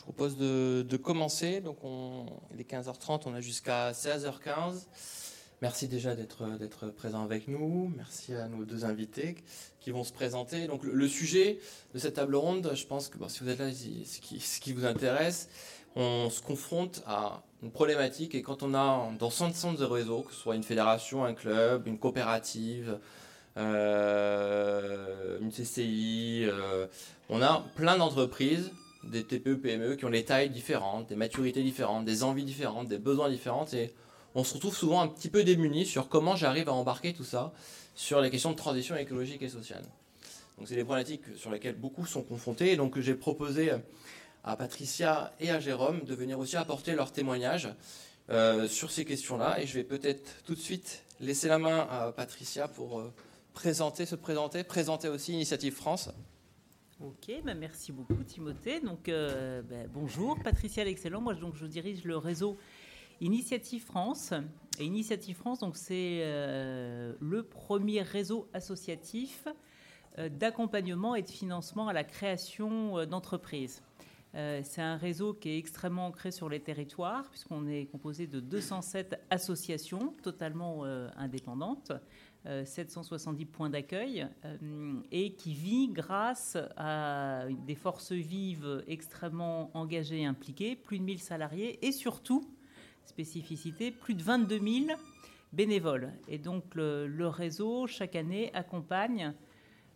Je propose de, commencer. Donc, on, il est 15h30, on a jusqu'à 16h15. Merci déjà d'être présent avec nous. Merci à nos deux invités qui vont se présenter. Donc, le, sujet de cette table ronde, je pense que si vous êtes là, ce qui, ce qui vous intéresse, on se confronte à une problématique et quand on a dans son centre de réseau, que ce soit une fédération, un club, une coopérative, euh, une CCI, euh, on a plein d'entreprises, des TPE, PME qui ont des tailles différentes, des maturités différentes, des envies différentes, des besoins différents et on se retrouve souvent un petit peu démunis sur comment j'arrive à embarquer tout ça sur les questions de transition écologique et sociale. Donc c'est des problématiques sur lesquelles beaucoup sont confrontés. Et donc j'ai proposé à Patricia et à Jérôme de venir aussi apporter leur témoignage euh, sur ces questions-là. Et je vais peut-être tout de suite laisser la main à Patricia pour euh, présenter, se présenter, présenter aussi Initiative France. Ok, bah merci beaucoup Timothée. Donc euh, bah, bonjour, Patricia L'Excellent. Moi donc je dirige le réseau Initiative France. Et Initiative France, c'est euh, le premier réseau associatif euh, d'accompagnement et de financement à la création d'entreprises. C'est un réseau qui est extrêmement ancré sur les territoires, puisqu'on est composé de 207 associations totalement indépendantes, 770 points d'accueil, euh, et qui vit grâce à des forces vives extrêmement engagées et impliquées, plus de 1000 salariés, et surtout, spécificité, plus de 22 000 bénévoles. Et donc le, réseau, chaque année, accompagne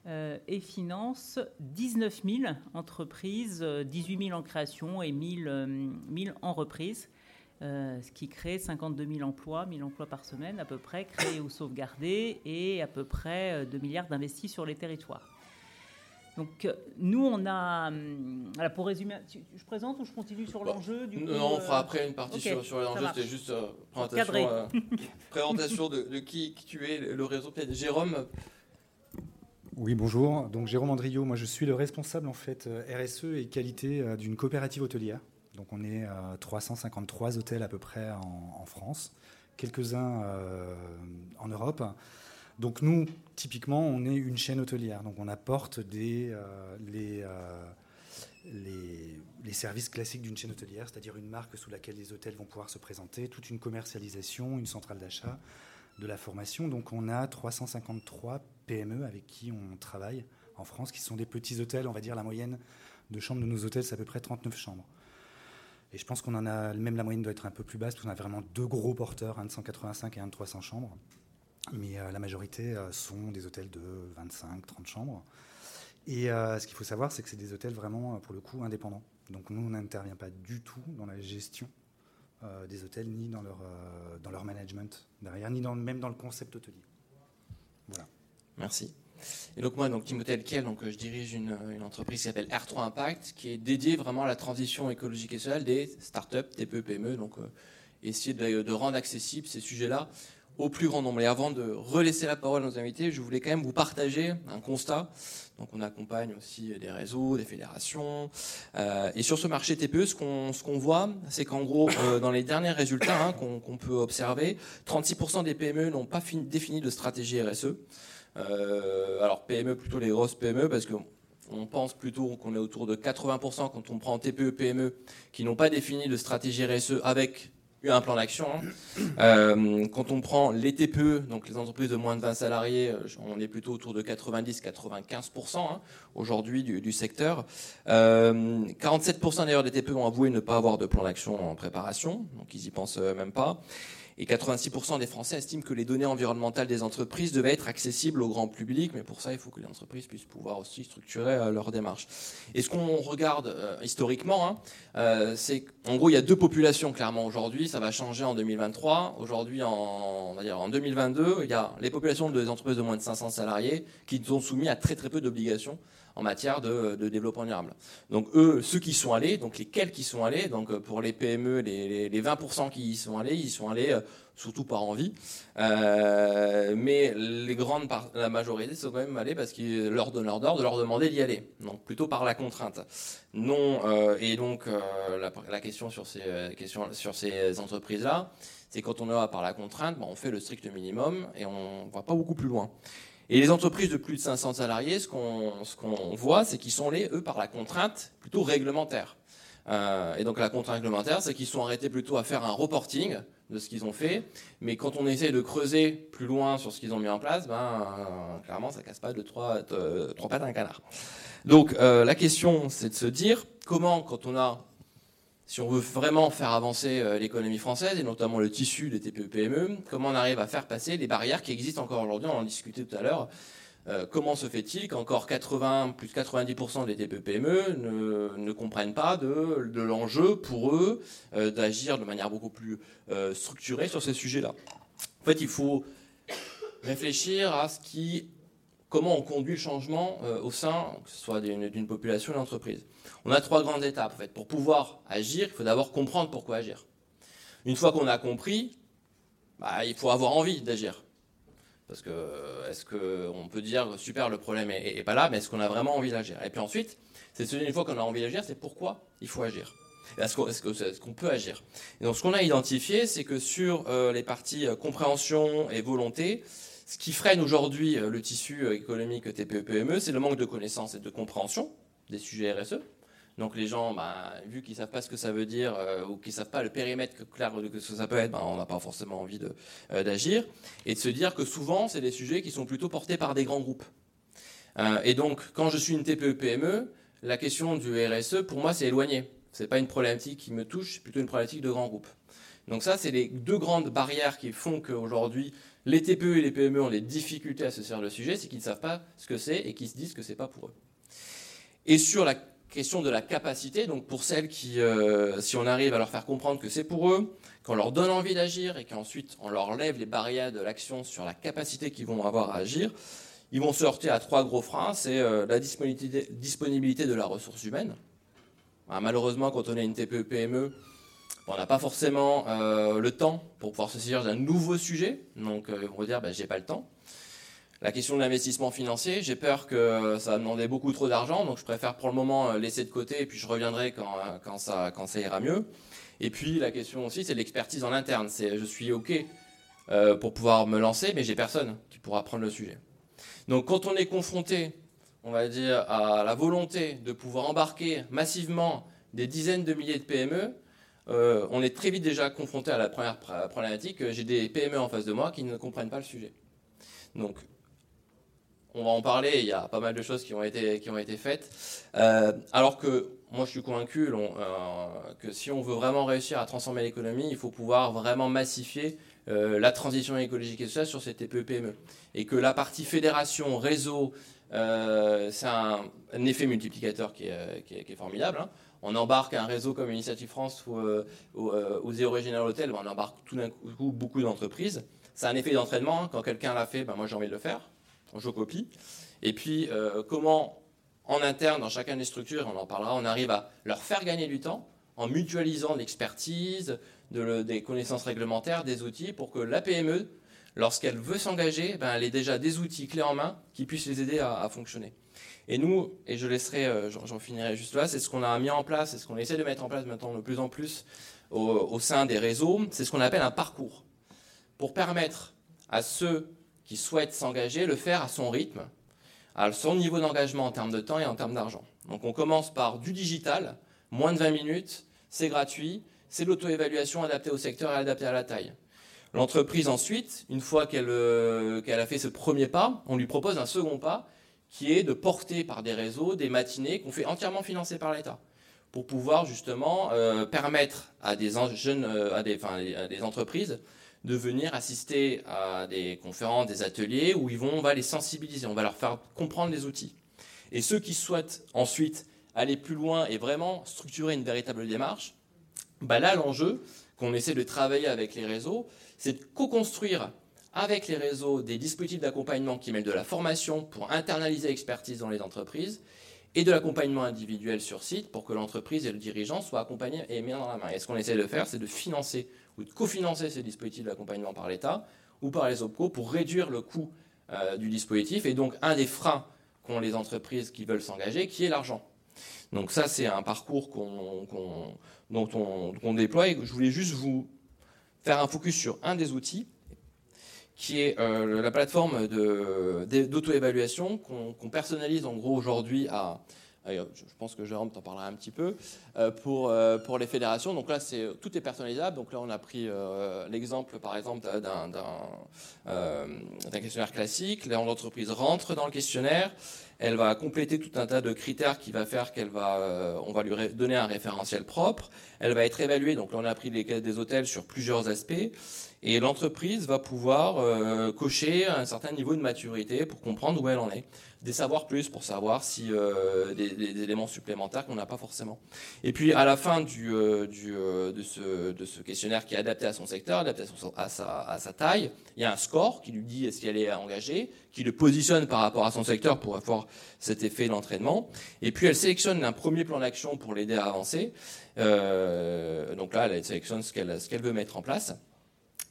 euh, et finance 19 000 entreprises, 18 000 en création et 1000, euh, 1000 en reprise, euh, ce qui crée 52 000 emplois, 1000 emplois par semaine à peu près, créés ou sauvegardés, et à peu près 2 milliards d'investis sur les territoires. Donc nous, on a... Alors pour résumer, je présente ou je continue sur l'enjeu du coup, Non, on fera après une partie okay, sur, sur l'enjeu, c'était juste euh, présentation, euh, présentation de, de qui, qui, tu es, le réseau. Peut-être Jérôme, oui, bonjour. Donc Jérôme Andriot, moi je suis le responsable en fait RSE et qualité d'une coopérative hôtelière. Donc on est à 353 hôtels à peu près en, France, quelques-uns euh, en Europe. Donc nous, typiquement, on est une chaîne hôtelière. Donc on apporte euh, euh, les, services classiques d'une chaîne hôtelière, c'est-à-dire une marque sous laquelle les hôtels vont pouvoir se présenter, toute une commercialisation, une centrale d'achat, de la formation. Donc on a 353 PME avec qui on travaille en France, qui sont des petits hôtels, on va dire la moyenne de chambres de nos hôtels, c'est à peu près 39 chambres. Et je pense qu'on en a, même la moyenne doit être un peu plus basse, parce qu'on a vraiment deux gros porteurs, un de 185 et un de 300 chambres. Mais euh, la majorité euh, sont des hôtels de 25, 30 chambres. Et euh, ce qu'il faut savoir, c'est que c'est des hôtels vraiment, pour le coup, indépendants. Donc nous, on n'intervient pas du tout dans la gestion des hôtels, ni dans leur, dans leur management derrière, ni même dans le concept hôtelier. Voilà. Merci. Et donc moi, donc Timothée Elkiel, donc je dirige une, une entreprise qui s'appelle R3 Impact, qui est dédiée vraiment à la transition écologique et sociale des startups, TPE, PME, donc euh, essayer de, rendre accessibles ces sujets-là au plus grand nombre. Et avant de relaisser la parole à nos invités, je voulais quand même vous partager un constat. Donc on accompagne aussi des réseaux, des fédérations. Euh, et sur ce marché TPE, ce qu'on ce qu'on voit, c'est qu'en gros, euh, dans les derniers résultats hein, qu'on qu peut observer, 36% des PME n'ont pas fini, défini de stratégie RSE. Euh, alors PME, plutôt les grosses PME, parce que on pense plutôt qu'on est autour de 80% quand on prend TPE, PME, qui n'ont pas défini de stratégie RSE avec un plan d'action. Hein. Euh, quand on prend les TPE, donc les entreprises de moins de 20 salariés, on est plutôt autour de 90-95% hein, aujourd'hui du, du, secteur. Euh, 47% d'ailleurs des TPE ont avoué ne pas avoir de plan d'action en préparation, donc ils y pensent même pas et 86% des Français estiment que les données environnementales des entreprises devaient être accessibles au grand public, mais pour ça, il faut que les entreprises puissent pouvoir aussi structurer euh, leur démarche. Et ce qu'on regarde euh, historiquement, hein, euh, c'est qu'en gros, il y a deux populations clairement aujourd'hui, ça va changer en 2023. Aujourd'hui, en, on va dire en 2022, il y a les populations des entreprises de moins de 500 salariés qui sont soumis à très très peu d'obligations en matière de, développement durable. Donc eux, ceux qui sont allés, donc lesquels qui sont allés, donc pour les PME, les, les, les 20% qui y sont allés, ils sont allés euh, surtout par envie, euh, mais la majorité sont quand même allés parce qu'ils leur donnent l'ordre de leur demander d'y aller, donc plutôt par la contrainte. Non, euh, et donc euh, la, question sur ces ces entreprises-là, c'est quand on est par la contrainte, ben, on fait le strict minimum et on va pas beaucoup plus loin. Et les entreprises de plus de 500 salariés, ce qu'on qu voit, c'est qu'ils sont allés, eux, par la contrainte plutôt réglementaire. Euh, et donc la contrainte réglementaire, c'est qu'ils sont arrêtés plutôt à faire un reporting de ce qu'ils ont fait. Mais quand on essaie de creuser plus loin sur ce qu'ils ont mis en place, ben, euh, clairement, ça casse pas de trois, trois pattes à un canard. Donc euh, la question, c'est de se dire comment, quand on a, si on veut vraiment faire avancer euh, l'économie française, et notamment le tissu des TPE-PME, comment on arrive à faire passer les barrières qui existent encore aujourd'hui, on en discutait tout à l'heure, euh, comment se fait-il qu'encore 80, plus de 90% des TPE-PME ne, ne, comprennent pas de, l'enjeu pour eux euh, d'agir de manière beaucoup plus structurée sur ces sujets-là? En fait, il faut réfléchir à ce qui, comment on conduit le changement au sein, que ce soit d'une population d'une entreprise. On a trois grandes étapes. En fait. Pour pouvoir agir, il faut d'abord comprendre pourquoi agir. Une fois qu'on a compris, bah, il faut avoir envie d'agir. Parce que, est-ce qu'on peut dire, super, le problème est, est pas là, mais est-ce qu'on a vraiment envie d'agir? Et puis ensuite, c'est une fois qu'on a envie d'agir, c'est pourquoi il faut agir. Est-ce qu'on peut agir? Et donc, ce qu'on a identifié, c'est que sur euh, les parties euh, compréhension et volonté, ce qui freine aujourd'hui euh, le tissu euh, économique TPE-PME, c'est le manque de connaissances et de compréhension des sujets RSE. Donc les gens, bah, vu qu'ils savent pas ce que ça veut dire euh, ou qu'ils savent pas le périmètre que, clair ça peut être, bah, on n'a pas forcément envie d'agir. Euh, et de se dire que souvent, c'est des sujets qui sont plutôt portés par des grands groupes. Euh, et donc, quand je suis une TPE-PME, la question du RSE, pour moi, c'est éloigné. C'est pas une problématique qui me touche, c'est plutôt une problématique de grands groupes. Donc ça, c'est les deux grandes barrières qui font qu'aujourd'hui, les TPE et les PME ont des difficultés à se servir le sujet, c'est qu'ils ne savent pas ce que c'est et qu'ils se disent que c'est pas pour eux. Et sur la question de la capacité, donc pour celles qui, euh, si on arrive à leur faire comprendre que c'est pour eux, qu'on leur donne envie d'agir et qu'ensuite on leur lève les barrières de l'action sur la capacité qu'ils vont avoir à agir, ils vont se heurter à trois gros freins. C'est euh, la disponibilité, de la ressource humaine. Alors, malheureusement, quand on est une TPE-PME, on n'a pas forcément euh, le temps pour pouvoir se saisir d'un nouveau sujet. Donc, on va dire, bah, j'ai pas le temps. La question de l'investissement financier, j'ai peur que ça va demander beaucoup trop d'argent, donc je préfère pour le moment euh, laisser de côté et puis je reviendrai quand, euh, quand, ça, ira mieux. Et puis la question aussi, c'est l'expertise en interne. C'est je suis OK euh, pour pouvoir me lancer, mais j'ai personne qui pourra prendre le sujet. Donc quand on est confronté, on va dire, à la volonté de pouvoir embarquer massivement des dizaines de milliers de PME, on est très vite déjà confronté à la première problématique. J'ai des PME en face de moi qui ne comprennent pas le sujet. Donc on va en parler, il y a pas mal de choses qui ont été, qui ont été faites. Euh, alors que moi je suis convaincu euh, que si on veut vraiment réussir à transformer l'économie, il faut pouvoir vraiment massifier euh, la transition écologique et sociale sur ces TPE-PME. Et que la partie fédération, réseau, euh, c'est un, effet multiplicateur qui est, formidable. Hein. On embarque un réseau comme Initiative France ou, euh, ou, The Original ben on embarque tout d'un coup beaucoup d'entreprises. C'est un effet d'entraînement. Hein. Quand quelqu'un l'a fait, ben moi j'ai envie de le faire je copie. Et puis, euh, comment, en interne, dans chacune des structures, on en parlera, on arrive à leur faire gagner du temps en mutualisant l'expertise, de des connaissances réglementaires, des outils, pour que la PME, lorsqu'elle veut s'engager, ben, elle ait déjà des outils clés en main qui puissent les aider à, fonctionner. Et nous, et je laisserai, euh, j'en finirai juste là, c'est ce qu'on a mis en place, c'est ce qu'on essaie de mettre en place maintenant de plus en plus au, au sein des réseaux, c'est ce qu'on appelle un parcours, pour permettre à ceux qui souhaite s'engager, le faire à son rythme, à son niveau d'engagement en termes de temps et en termes d'argent. Donc on commence par du digital, moins de 20 minutes, c'est gratuit, c'est l'auto-évaluation adaptée au secteur et adaptée à la taille. L'entreprise ensuite, une fois qu'elle euh, qu a fait ce premier pas, on lui propose un second pas qui est de porter par des réseaux des matinées qu'on fait entièrement financer par l'État pour pouvoir justement euh, permettre à des jeunes, euh, à des entreprises de venir assister à des conférences, des ateliers où ils vont, on va les sensibiliser, on va leur faire comprendre les outils. Et ceux qui souhaitent ensuite aller plus loin et vraiment structurer une véritable démarche, bah là l'enjeu qu'on essaie de travailler avec les réseaux, c'est de co-construire avec les réseaux des dispositifs d'accompagnement qui mêlent de la formation pour internaliser l'expertise dans les entreprises et de l'accompagnement individuel sur site pour que l'entreprise et le dirigeant soient accompagnés et mis dans la main. Et ce qu'on essaie de faire, c'est de financer ou de cofinancer ces dispositifs d'accompagnement par l'État ou par les OPCO pour réduire le coût euh, du dispositif et donc un des freins qu'ont les entreprises qui veulent s'engager, qui est l'argent. Donc ça, c'est un parcours qu'on, qu'on, dont on, déploie et je voulais juste vous faire un focus sur un des outils qui est euh, la plateforme d'auto-évaluation qu'on, qu'on personnalise en gros aujourd'hui à je pense que Jérôme t'en parlera un petit peu, pour, pour les fédérations. Donc là, tout est personnalisable. Donc là, on a pris l'exemple, par exemple, d'un, questionnaire classique. Là, l'entreprise rentre dans le questionnaire. Elle va compléter tout un tas de critères qui va faire qu'elle va, on va lui donner un référentiel propre. Elle va être évaluée. Donc là, on a pris les caisses des hôtels sur plusieurs aspects. Et l'entreprise va pouvoir euh, cocher un certain niveau de maturité pour comprendre où elle en est, des savoirs plus pour savoir si euh, des, éléments supplémentaires qu'on n'a pas forcément. Et puis à la fin euh, de, ce, questionnaire qui est adapté à son secteur, adapté à, sa, taille, il y a un score qui lui dit est-ce qu'elle est engagée, qui le positionne par rapport à son secteur pour avoir cet effet d'entraînement. Et puis elle sélectionne un premier plan d'action pour l'aider à avancer. donc là, elle sélectionne ce qu'elle veut mettre en place.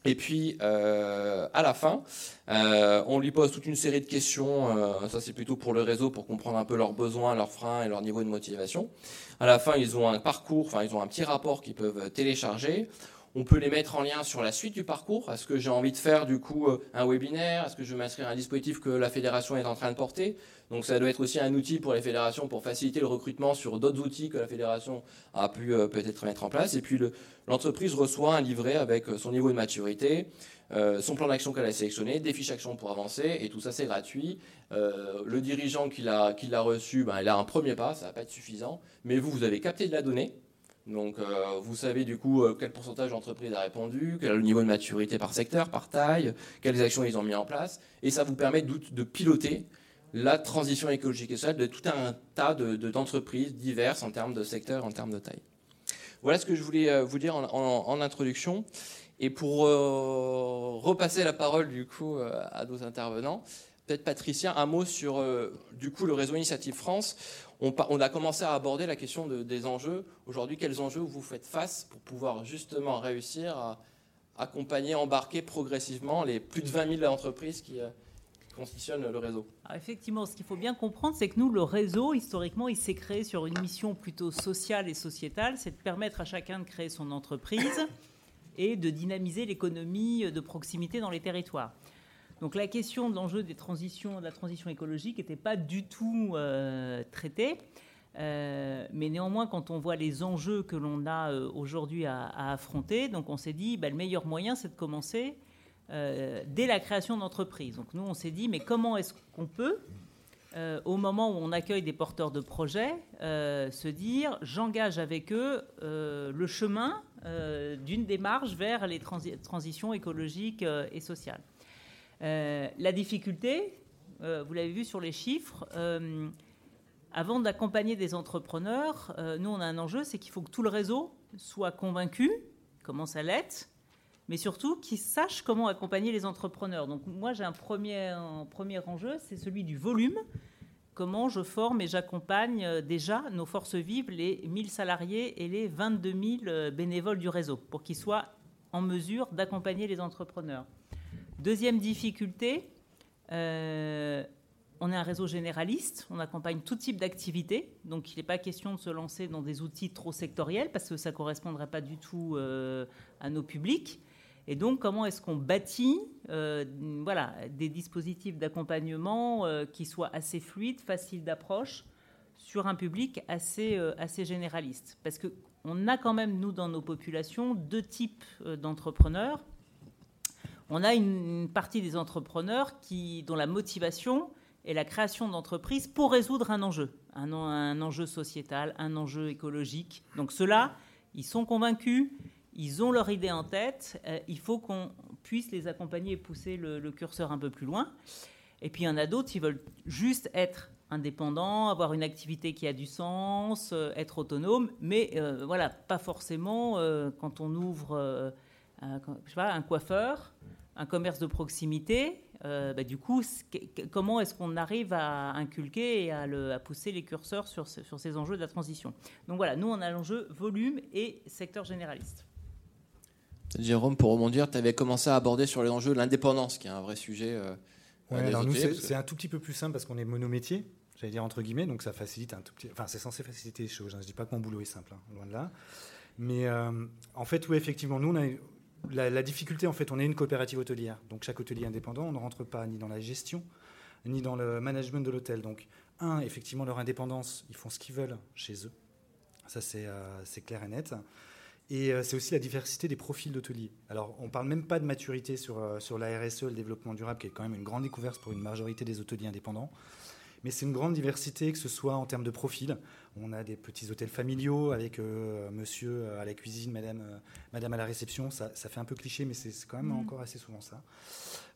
Et puis, euh, à la fin, euh, on lui pose toute une série de questions. Euh, ça, c'est plutôt pour le réseau, pour comprendre un peu leurs besoins, leurs freins et leur niveau de motivation. À la fin, ils ont un parcours, enfin, ils ont un petit rapport qu'ils peuvent télécharger. On peut les mettre en lien sur la suite du parcours. Est-ce que j'ai envie de faire du coup euh, un webinaire? Est-ce que je veux m'inscrire à un dispositif que la fédération est en train de porter? Donc ça doit être aussi un outil pour les fédérations pour faciliter le recrutement sur d'autres outils que la fédération a pu euh, peut-être mettre en place. Et puis l'entreprise reçoit un livret avec euh, son niveau de maturité, son plan d'action qu'elle a sélectionné, des fiches actions pour avancer, et tout ça c'est gratuit. le dirigeant qui l'a reçu, ben, il a un premier pas, ça va pas être suffisant, mais vous, vous avez capté de la donnée, donc, euh, vous savez du coup euh, quel pourcentage d'entreprises a répondu, quel est le niveau de maturité par secteur, par taille, quelles actions ils ont mis en place, et ça vous permet de, piloter la transition écologique et sociale de tout un tas d'entreprises diverses en termes de secteur, en termes de taille. Voilà ce que je voulais euh, vous dire en, introduction. Et pour repasser la parole du coup à nos intervenants, peut-être Patricia, un mot sur du coup le réseau Initiative France on, a commencé à aborder la question des enjeux. Aujourd'hui, quels enjeux vous faites face pour pouvoir justement réussir à accompagner, embarquer progressivement les plus de 20 000 entreprises qui euh, constitutionnent le réseau? Effectivement, ce qu'il faut bien comprendre, c'est que nous, le réseau, historiquement, il s'est créé sur une mission plutôt sociale et sociétale, c'est de permettre à chacun de créer son entreprise et de dynamiser l'économie de proximité dans les territoires. Donc la question de l'enjeu de la transition écologique n'était pas du tout euh, traitée. Euh, mais néanmoins, quand on voit les enjeux que l'on a euh, aujourd'hui à, affronter, on s'est dit, bah, le meilleur moyen, c'est de commencer dès la création d'entreprise. Donc nous, on s'est dit, mais comment est-ce qu'on peut, au moment où on accueille des porteurs de projets, se dire, j'engage avec eux le chemin d'une démarche vers les transitions écologiques et sociales. Euh, la difficulté, euh, vous l'avez vu sur les chiffres, euh, avant d'accompagner des entrepreneurs, nous, on a un enjeu, c'est qu'il faut que tout le réseau soit convaincu, commence à l'être, mais surtout qu'ils sachent comment accompagner les entrepreneurs. Donc moi, j'ai un premier, un premier enjeu, c'est celui du volume. Comment je forme et j'accompagne déjà nos forces vives, les 1000 salariés et les 22 000 bénévoles du réseau, pour qu'ils soient en mesure d'accompagner les entrepreneurs. Deuxième difficulté, euh, on est un réseau généraliste, on accompagne tout type d'activité, donc il n'est pas question de se lancer dans des outils trop sectoriels parce que ça ne correspondrait pas du tout euh, à nos publics. Et donc, comment est-ce qu'on bâtit euh, voilà, des dispositifs d'accompagnement qui soient assez fluides, faciles d'approche sur un public assez, assez généraliste? Parce qu'on a quand même, nous, dans nos populations, deux types d'entrepreneurs on a une, partie des entrepreneurs qui, dont la motivation est la création d'entreprises pour résoudre un enjeu, un, enjeu sociétal, un enjeu écologique. Donc ceux-là, ils sont convaincus, ils ont leur idée en tête, euh, il faut qu'on puisse les accompagner et pousser le, curseur un peu plus loin. Et puis il y en a d'autres qui veulent juste être indépendants, avoir une activité qui a du sens, euh, être autonome, mais euh, voilà, pas forcément quand on ouvre un coiffeur un commerce de proximité, euh, bah, du coup, comment est-ce qu'on arrive à inculquer et à, pousser les curseurs sur, ces enjeux de la transition? Donc voilà, nous, on a l'enjeu volume et secteur généraliste. Jérôme, pour rebondir, tu avais commencé à aborder sur les enjeux de l'indépendance, qui est un vrai sujet. Euh, alors nous, c'est un tout petit peu plus simple parce qu'on est monométier, j'allais dire entre guillemets, donc ça facilite un tout petit. Enfin, c'est censé faciliter les choses. Hein. Je ne dis pas que mon boulot est simple, hein, loin de là. Mais euh, en fait, oui, effectivement, nous, on a, la, difficulté, en fait, on est une coopérative hôtelière. Donc chaque hôtelier indépendant, on ne rentre pas ni dans la gestion, ni dans le management de l'hôtel. Donc un, effectivement, leur indépendance, ils font ce qu'ils veulent chez eux. Ça, c'est clair et net. Et c'est aussi la diversité des profils d'hôteliers. Alors, on ne parle même pas de maturité sur, sur la RSE, le développement durable, qui est quand même une grande découverte pour une majorité des hôteliers indépendants. Mais c'est une grande diversité, que ce soit en termes de profil. On a des petits hôtels familiaux avec euh, monsieur euh, à la cuisine, madame, euh, madame à la réception. Ça, fait un peu cliché, mais c'est quand même mmh. encore assez souvent ça.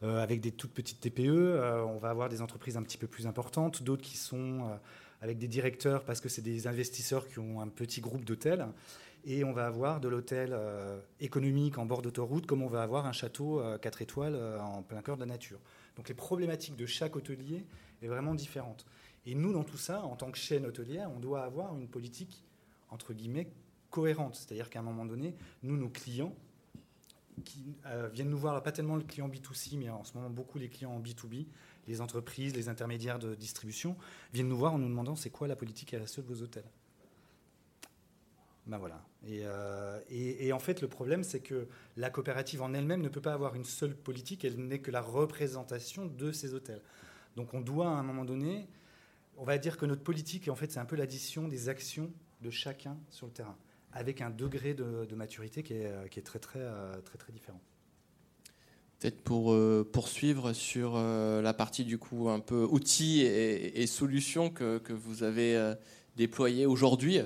avec des toutes petites TPE, on va avoir des entreprises un petit peu plus importantes, d'autres qui sont avec des directeurs parce que c'est des investisseurs qui ont un petit groupe d'hôtels. Et on va avoir de l'hôtel économique en bord d'autoroute, comme on va avoir un château 4 étoiles en plein cœur de la nature. Donc les problématiques de chaque hôtelier est vraiment différente. Et nous, dans tout ça, en tant que chaîne hôtelière, on doit avoir une politique, entre guillemets, cohérente. C'est-à-dire qu'à un moment donné, nous, nos clients, qui euh, viennent nous voir, pas tellement le client B2C, mais en ce moment beaucoup les clients en B2B, les entreprises, les intermédiaires de distribution, viennent nous voir en nous demandant c'est quoi la politique RSE de vos hôtels. Ben voilà. Euh, et, en fait, le problème, c'est que la coopérative en elle-même ne peut pas avoir une seule politique, elle n'est que la représentation de ces hôtels. Donc on doit à un moment donné, on va dire que notre politique, en fait, c'est un peu l'addition des actions de chacun sur le terrain, avec un degré de, maturité qui est, est, très, très, euh, très, très différent. Peut-être pour euh, poursuivre sur euh, la partie du coup un peu outils et, solutions que, que, vous avez déployées aujourd'hui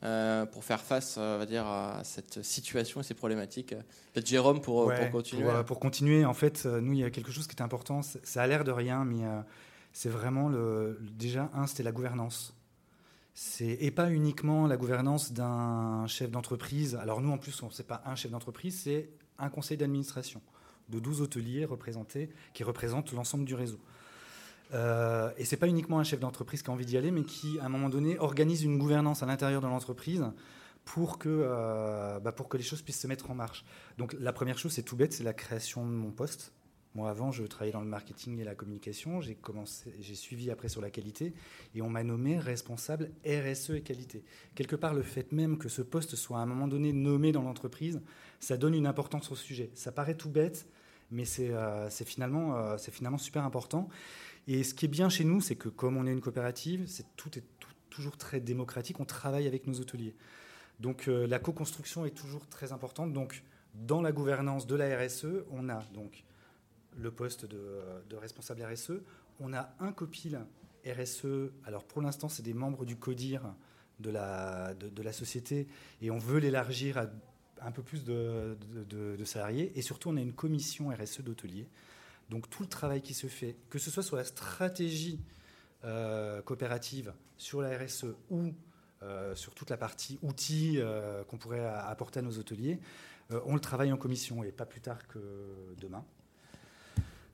pour faire face, on va dire, à cette situation et ces problématiques. Peut-être Jérôme pour, pour continuer. Pour, pour, continuer, en fait, nous il y a quelque chose qui est important. Ça a l'air de rien, mais c'est vraiment le, déjà un, c'était la gouvernance. Et pas uniquement la gouvernance d'un chef d'entreprise. Alors nous, en plus, ce n'est pas un chef d'entreprise, c'est un conseil d'administration de 12 hôteliers représentés qui représentent l'ensemble du réseau. Euh, et c'est pas uniquement un chef d'entreprise qui a envie d'y aller, mais qui, à un moment donné, organise une gouvernance à l'intérieur de l'entreprise pour que, euh, bah, pour que les choses puissent se mettre en marche. Donc la première chose, c'est tout bête, c'est la création de mon poste. Moi, avant, je travaillais dans le marketing et la communication. J'ai commencé, j'ai suivi après sur la qualité, et on m'a nommé responsable RSE et qualité. Quelque part, le fait même que ce poste soit à un moment donné nommé dans l'entreprise, ça donne une importance au sujet. Ça paraît tout bête, mais c'est, euh, finalement, euh, c'est finalement super important. Et ce qui est bien chez nous, c'est que comme on est une coopérative, tout est toujours très démocratique. On travaille avec nos hôteliers. Donc euh, la co-construction est toujours très importante. Donc dans la gouvernance de la RSE, on a donc le poste de, responsable RSE. On a un copil RSE. Alors pour l'instant, c'est des membres du CODIR de, la société et on veut l'élargir à un peu plus de, salariés. Et surtout, on a une commission RSE d'hôteliers. Donc tout le travail qui se fait, que ce soit sur la stratégie euh, coopérative, sur la RSE ou euh, sur toute la partie outils euh, qu'on pourrait apporter à nos hôteliers, on le travaille en commission et pas plus tard que demain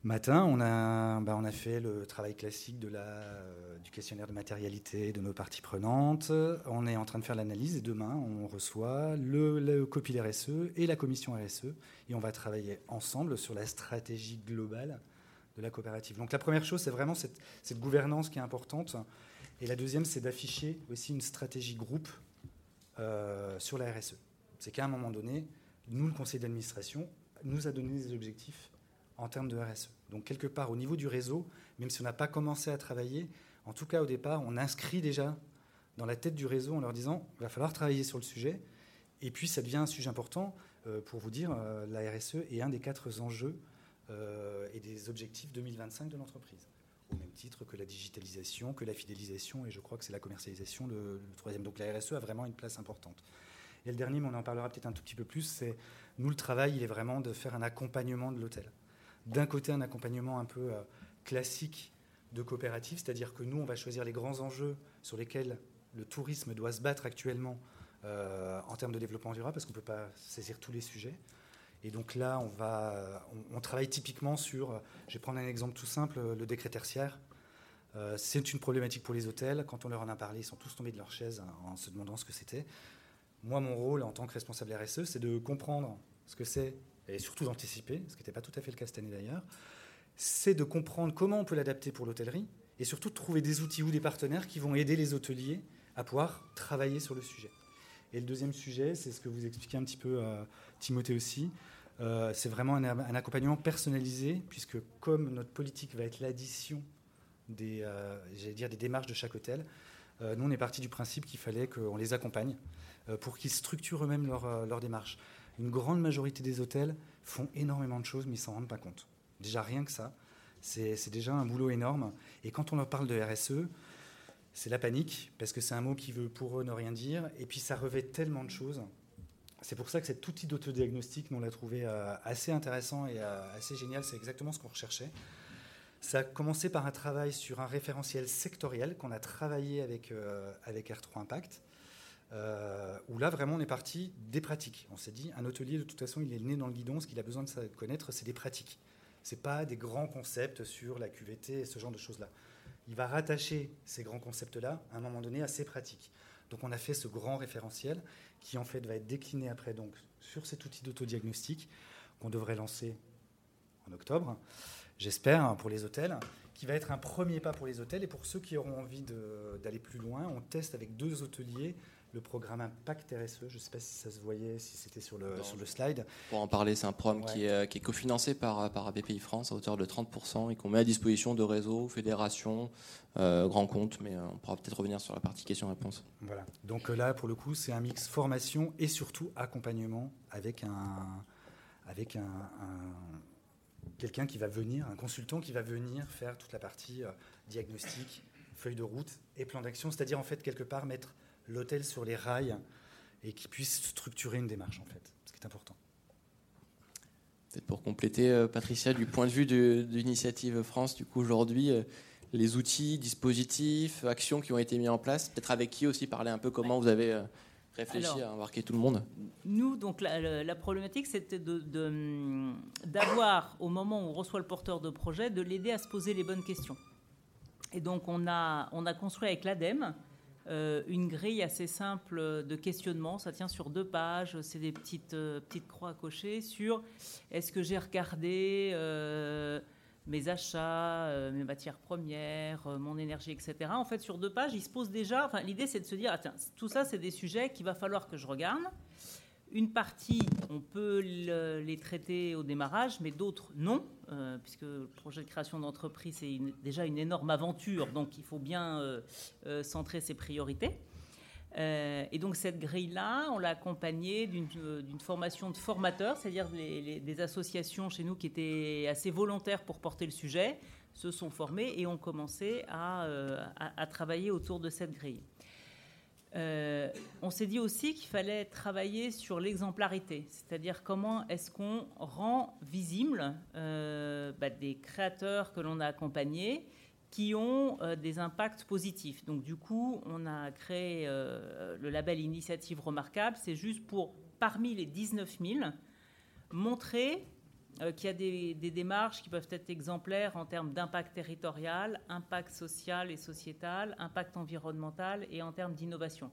matin, on a, bah, on a fait le travail classique euh, du questionnaire de matérialité de nos parties prenantes. On est en train de faire l'analyse et demain, on reçoit le, le copie RSE et la commission RSE et on va travailler ensemble sur la stratégie globale de la coopérative. Donc la première chose, c'est vraiment cette, cette, gouvernance qui est importante. Et la deuxième, c'est d'afficher aussi une stratégie groupe euh, sur la RSE. C'est qu'à un moment donné, nous, le conseil d'administration, nous a donné des objectifs en termes de RSE. Donc quelque part au niveau du réseau, même si on n'a pas commencé à travailler, en tout cas au départ, on inscrit déjà dans la tête du réseau en leur disant il va falloir travailler sur le sujet. Et puis ça devient un sujet important euh, pour vous dire euh, la RSE est un des quatre enjeux euh, et des objectifs 2025 de l'entreprise. Au même titre que la digitalisation, que la fidélisation et je crois que c'est la commercialisation le, le, troisième. Donc la RSE a vraiment une place importante. Et le dernier, mais on en parlera peut-être un tout petit peu plus, c'est nous le travail, il est vraiment de faire un accompagnement de l'hôtel d'un côté un accompagnement un peu euh, classique de coopérative, c'est-à-dire que nous, on va choisir les grands enjeux sur lesquels le tourisme doit se battre actuellement euh, en termes de développement durable, parce qu'on ne peut pas saisir tous les sujets. Et donc là, on, va, on, travaille typiquement sur, je vais prendre un exemple tout simple, le décret tertiaire. Euh, c'est une problématique pour les hôtels. Quand on leur en a parlé, ils sont tous tombés de leur chaise en se demandant ce que c'était. Moi, mon rôle en tant que responsable RSE, c'est de comprendre ce que c'est et surtout d'anticiper, ce qui n'était pas tout à fait le cas cette année d'ailleurs, c'est de comprendre comment on peut l'adapter pour l'hôtellerie et surtout de trouver des outils ou des partenaires qui vont aider les hôteliers à pouvoir travailler sur le sujet. Et le deuxième sujet, c'est ce que vous expliquez un petit peu, euh, Timothée aussi, euh, c'est vraiment un, accompagnement personnalisé, puisque comme notre politique va être l'addition des, dire des démarches de chaque hôtel. nous, on est parti du principe qu'il fallait qu'on les accompagne pour qu'ils structurent eux-mêmes leur, leur démarche. Une grande majorité des hôtels font énormément de choses, mais ils s'en rendent pas compte. Déjà rien que ça, c'est déjà un boulot énorme. Et quand on leur parle de RSE, c'est la panique, parce que c'est un mot qui veut pour eux ne rien dire, et puis ça revêt tellement de choses. C'est pour ça que cet outil d'autodiagnostic, nous l'a trouvé euh, assez intéressant et euh, assez génial, c'est exactement ce qu'on recherchait. Ça a commencé par un travail sur un référentiel sectoriel qu'on a travaillé avec, euh, avec R3 Impact, où là vraiment on est parti des pratiques. On s'est dit, un hôtelier de toute façon il est né dans le guidon, ce qu'il a besoin de connaître c'est des pratiques. Ce n'est pas des grands concepts sur la QVT et ce genre de choses-là il va rattacher ces grands concepts-là à un moment donné à ses pratiques. Donc on a fait ce grand référentiel qui en fait va être décliné après donc sur cet outil d'autodiagnostic qu'on devrait lancer en octobre, j'espère, pour les hôtels, qui va être un premier pas pour les hôtels et pour ceux qui auront envie d'aller plus loin, on teste avec deux hôteliers le programme Impact RSE. Je ne sais pas si ça se voyait, si c'était sur le, sur le slide. Pour en parler, c'est un programme qui, est, qui est cofinancé par, par ABPI France à hauteur de 30% et qu'on met à disposition de réseaux, fédérations, euh, grands comptes, mais euh, on pourra peut-être revenir sur la partie questions-réponses. Voilà. Donc euh, là, pour le coup, c'est un mix formation et surtout accompagnement avec un, avec un, quelqu'un qui va venir, un consultant qui va venir faire toute la partie diagnostic, feuille de route et plan d'action, c'est-à-dire en fait quelque part mettre l'hôtel sur les rails et qui puisse structurer une démarche, en fait, ce qui est important. Peut-être pour compléter, euh, Patricia, du point de vue de, l'Initiative France, du coup, aujourd'hui, euh, les outils, dispositifs, actions qui ont été mis en place, peut-être avec qui aussi parler un peu comment vous avez euh, réfléchi à embarquer tout le monde? Nous, donc, la, problématique, c'était d'avoir, au moment où on reçoit le porteur de projet, de l'aider à se poser les bonnes questions. Et donc, on a, on a construit avec l'ADEME euh, une grille assez simple de questionnement. Ça tient sur deux pages. C'est des petites, euh, petites croix à cocher sur est-ce que j'ai regardé euh, mes achats, mes matières premières, mon énergie, etc. En fait, sur deux pages, il se pose déjà. L'idée, c'est de se dire ah, tiens, tout ça, c'est des sujets qu'il va falloir que je regarde. Une partie, on peut les traiter au démarrage, mais d'autres non, euh, puisque le projet de création d'entreprise c'est déjà une énorme aventure, donc il faut bien euh, euh, centrer ses priorités. et donc cette grille-là, on l'a accompagnée d'une formation de formateurs, c'est-à-dire des associations chez nous qui étaient assez volontaires pour porter le sujet, se sont formés et ont commencé à travailler autour de cette grille. Euh, on s'est dit aussi qu'il fallait travailler sur l'exemplarité, c'est-à-dire comment est-ce qu'on rend visible euh, bah, des créateurs que l'on a accompagnés qui ont euh, des impacts positifs. Donc du coup, on a créé le label Initiative Remarquable, c'est juste pour, parmi les 19 000, montrer qu'il y a des, démarches qui peuvent être exemplaires en termes d'impact territorial, impact social et sociétal, impact environnemental et en termes d'innovation.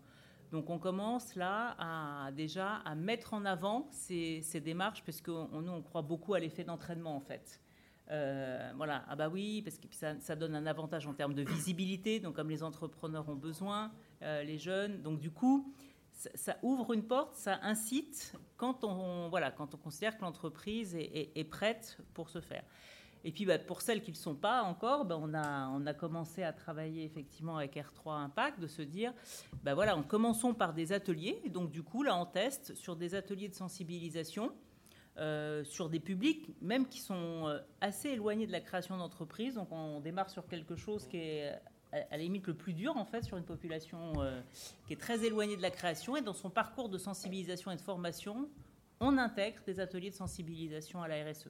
Donc on commence là à, déjà à mettre en avant ces, démarches, parce que nous, on croit beaucoup à l'effet d'entraînement en fait. Euh, voilà, ah bah oui, parce que ça, donne un avantage en termes de visibilité, donc comme les entrepreneurs ont besoin, euh, les jeunes. Donc du coup, ça, ouvre une porte, ça incite quand on, voilà, quand on considère que l'entreprise est, prête pour se faire. Et puis bah, pour celles qui ne le sont pas encore, bah, on, a, on a commencé à travailler effectivement avec R3 Impact, de se dire, bah, voilà, en commençons par des ateliers. Et donc du coup, là, on teste sur des ateliers de sensibilisation. Euh, sur des publics même qui sont euh, assez éloignés de la création d'entreprise. Donc on démarre sur quelque chose qui est à la limite le plus dur en fait sur une population euh, qui est très éloignée de la création et dans son parcours de sensibilisation et de formation, on intègre des ateliers de sensibilisation à la RSE.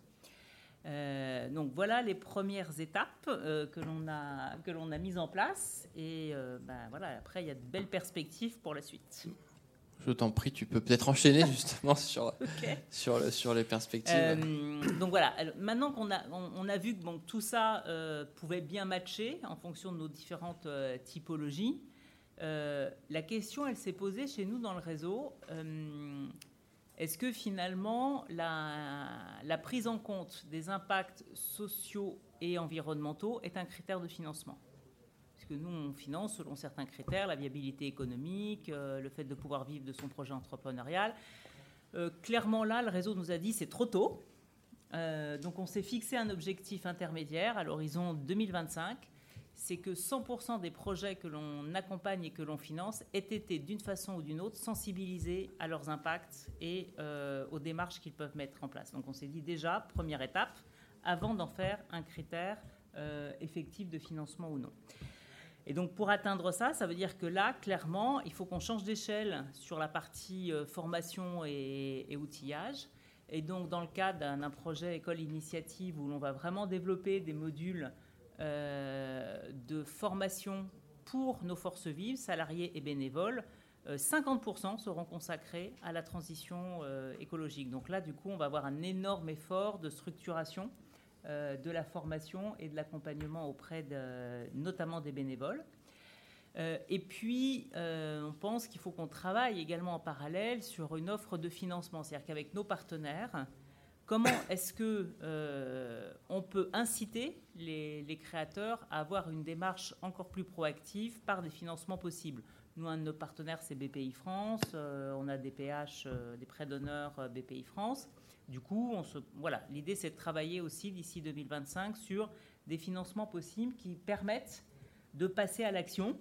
Euh, donc voilà les premières étapes euh, que l'on a que l'on a mises en place et ben voilà après il y a de belles perspectives pour la suite. Je t'en prie, tu peux peut-être enchaîner justement sur, sur, sur, les perspectives. Euh, donc voilà, maintenant qu'on a, on, a vu que bon, tout ça euh, pouvait bien matcher en fonction de nos différentes euh, typologies, la question, elle s'est posée chez nous dans le réseau. Est-ce que finalement la, la prise en compte des impacts sociaux et environnementaux est un critère de financement? Que nous, on finance selon certains critères, la viabilité économique, euh, le fait de pouvoir vivre de son projet entrepreneurial. Euh, clairement, là, le réseau nous a dit c'est trop tôt. Euh, donc, on s'est fixé un objectif intermédiaire à l'horizon 2025. c'est que 100% des projets que l'on accompagne et que l'on finance aient été d'une façon ou d'une autre sensibilisés à leurs impacts et aux démarches qu'ils peuvent mettre en place. Donc on s'est dit déjà, première étape, avant d'en faire un critère effectif de financement ou non. Et donc pour atteindre ça, ça veut dire que là, clairement, il faut qu'on change d'échelle sur la partie euh, formation et, outillage. Et donc dans le cadre d'un projet école initiative où l'on va vraiment développer des modules euh, de formation pour nos forces vives, salariés et bénévoles, 50% euh, seront consacrés à la transition écologique. Donc là, du coup, on va avoir un énorme effort de structuration de la formation et de l'accompagnement auprès de, notamment des bénévoles. et puis, on pense qu'il faut qu'on travaille également en parallèle sur une offre de financement, c'est-à-dire qu'avec nos partenaires, Comment est-ce que euh, on peut inciter les, créateurs à avoir une démarche encore plus proactive par des financements possibles? Nous, un de nos partenaires, c'est BPI France. Euh, on a des PH, euh, des prêts d'honneur BPI France. Du coup, on se, voilà, l'idée, c'est de travailler aussi d'ici 2025 sur des financements possibles qui permettent de passer à l'action.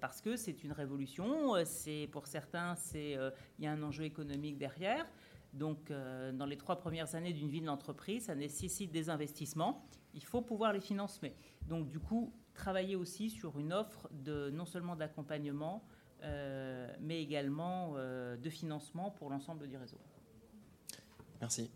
parce que c'est une révolution, c'est pour certains, il y a un enjeu économique derrière, donc, euh, dans les trois premières années d'une vie d'entreprise, ça nécessite des investissements. Il faut pouvoir les financer. Donc, du coup, travailler aussi sur une offre de non seulement d'accompagnement, euh, mais également euh, de financement pour l'ensemble du réseau. Merci.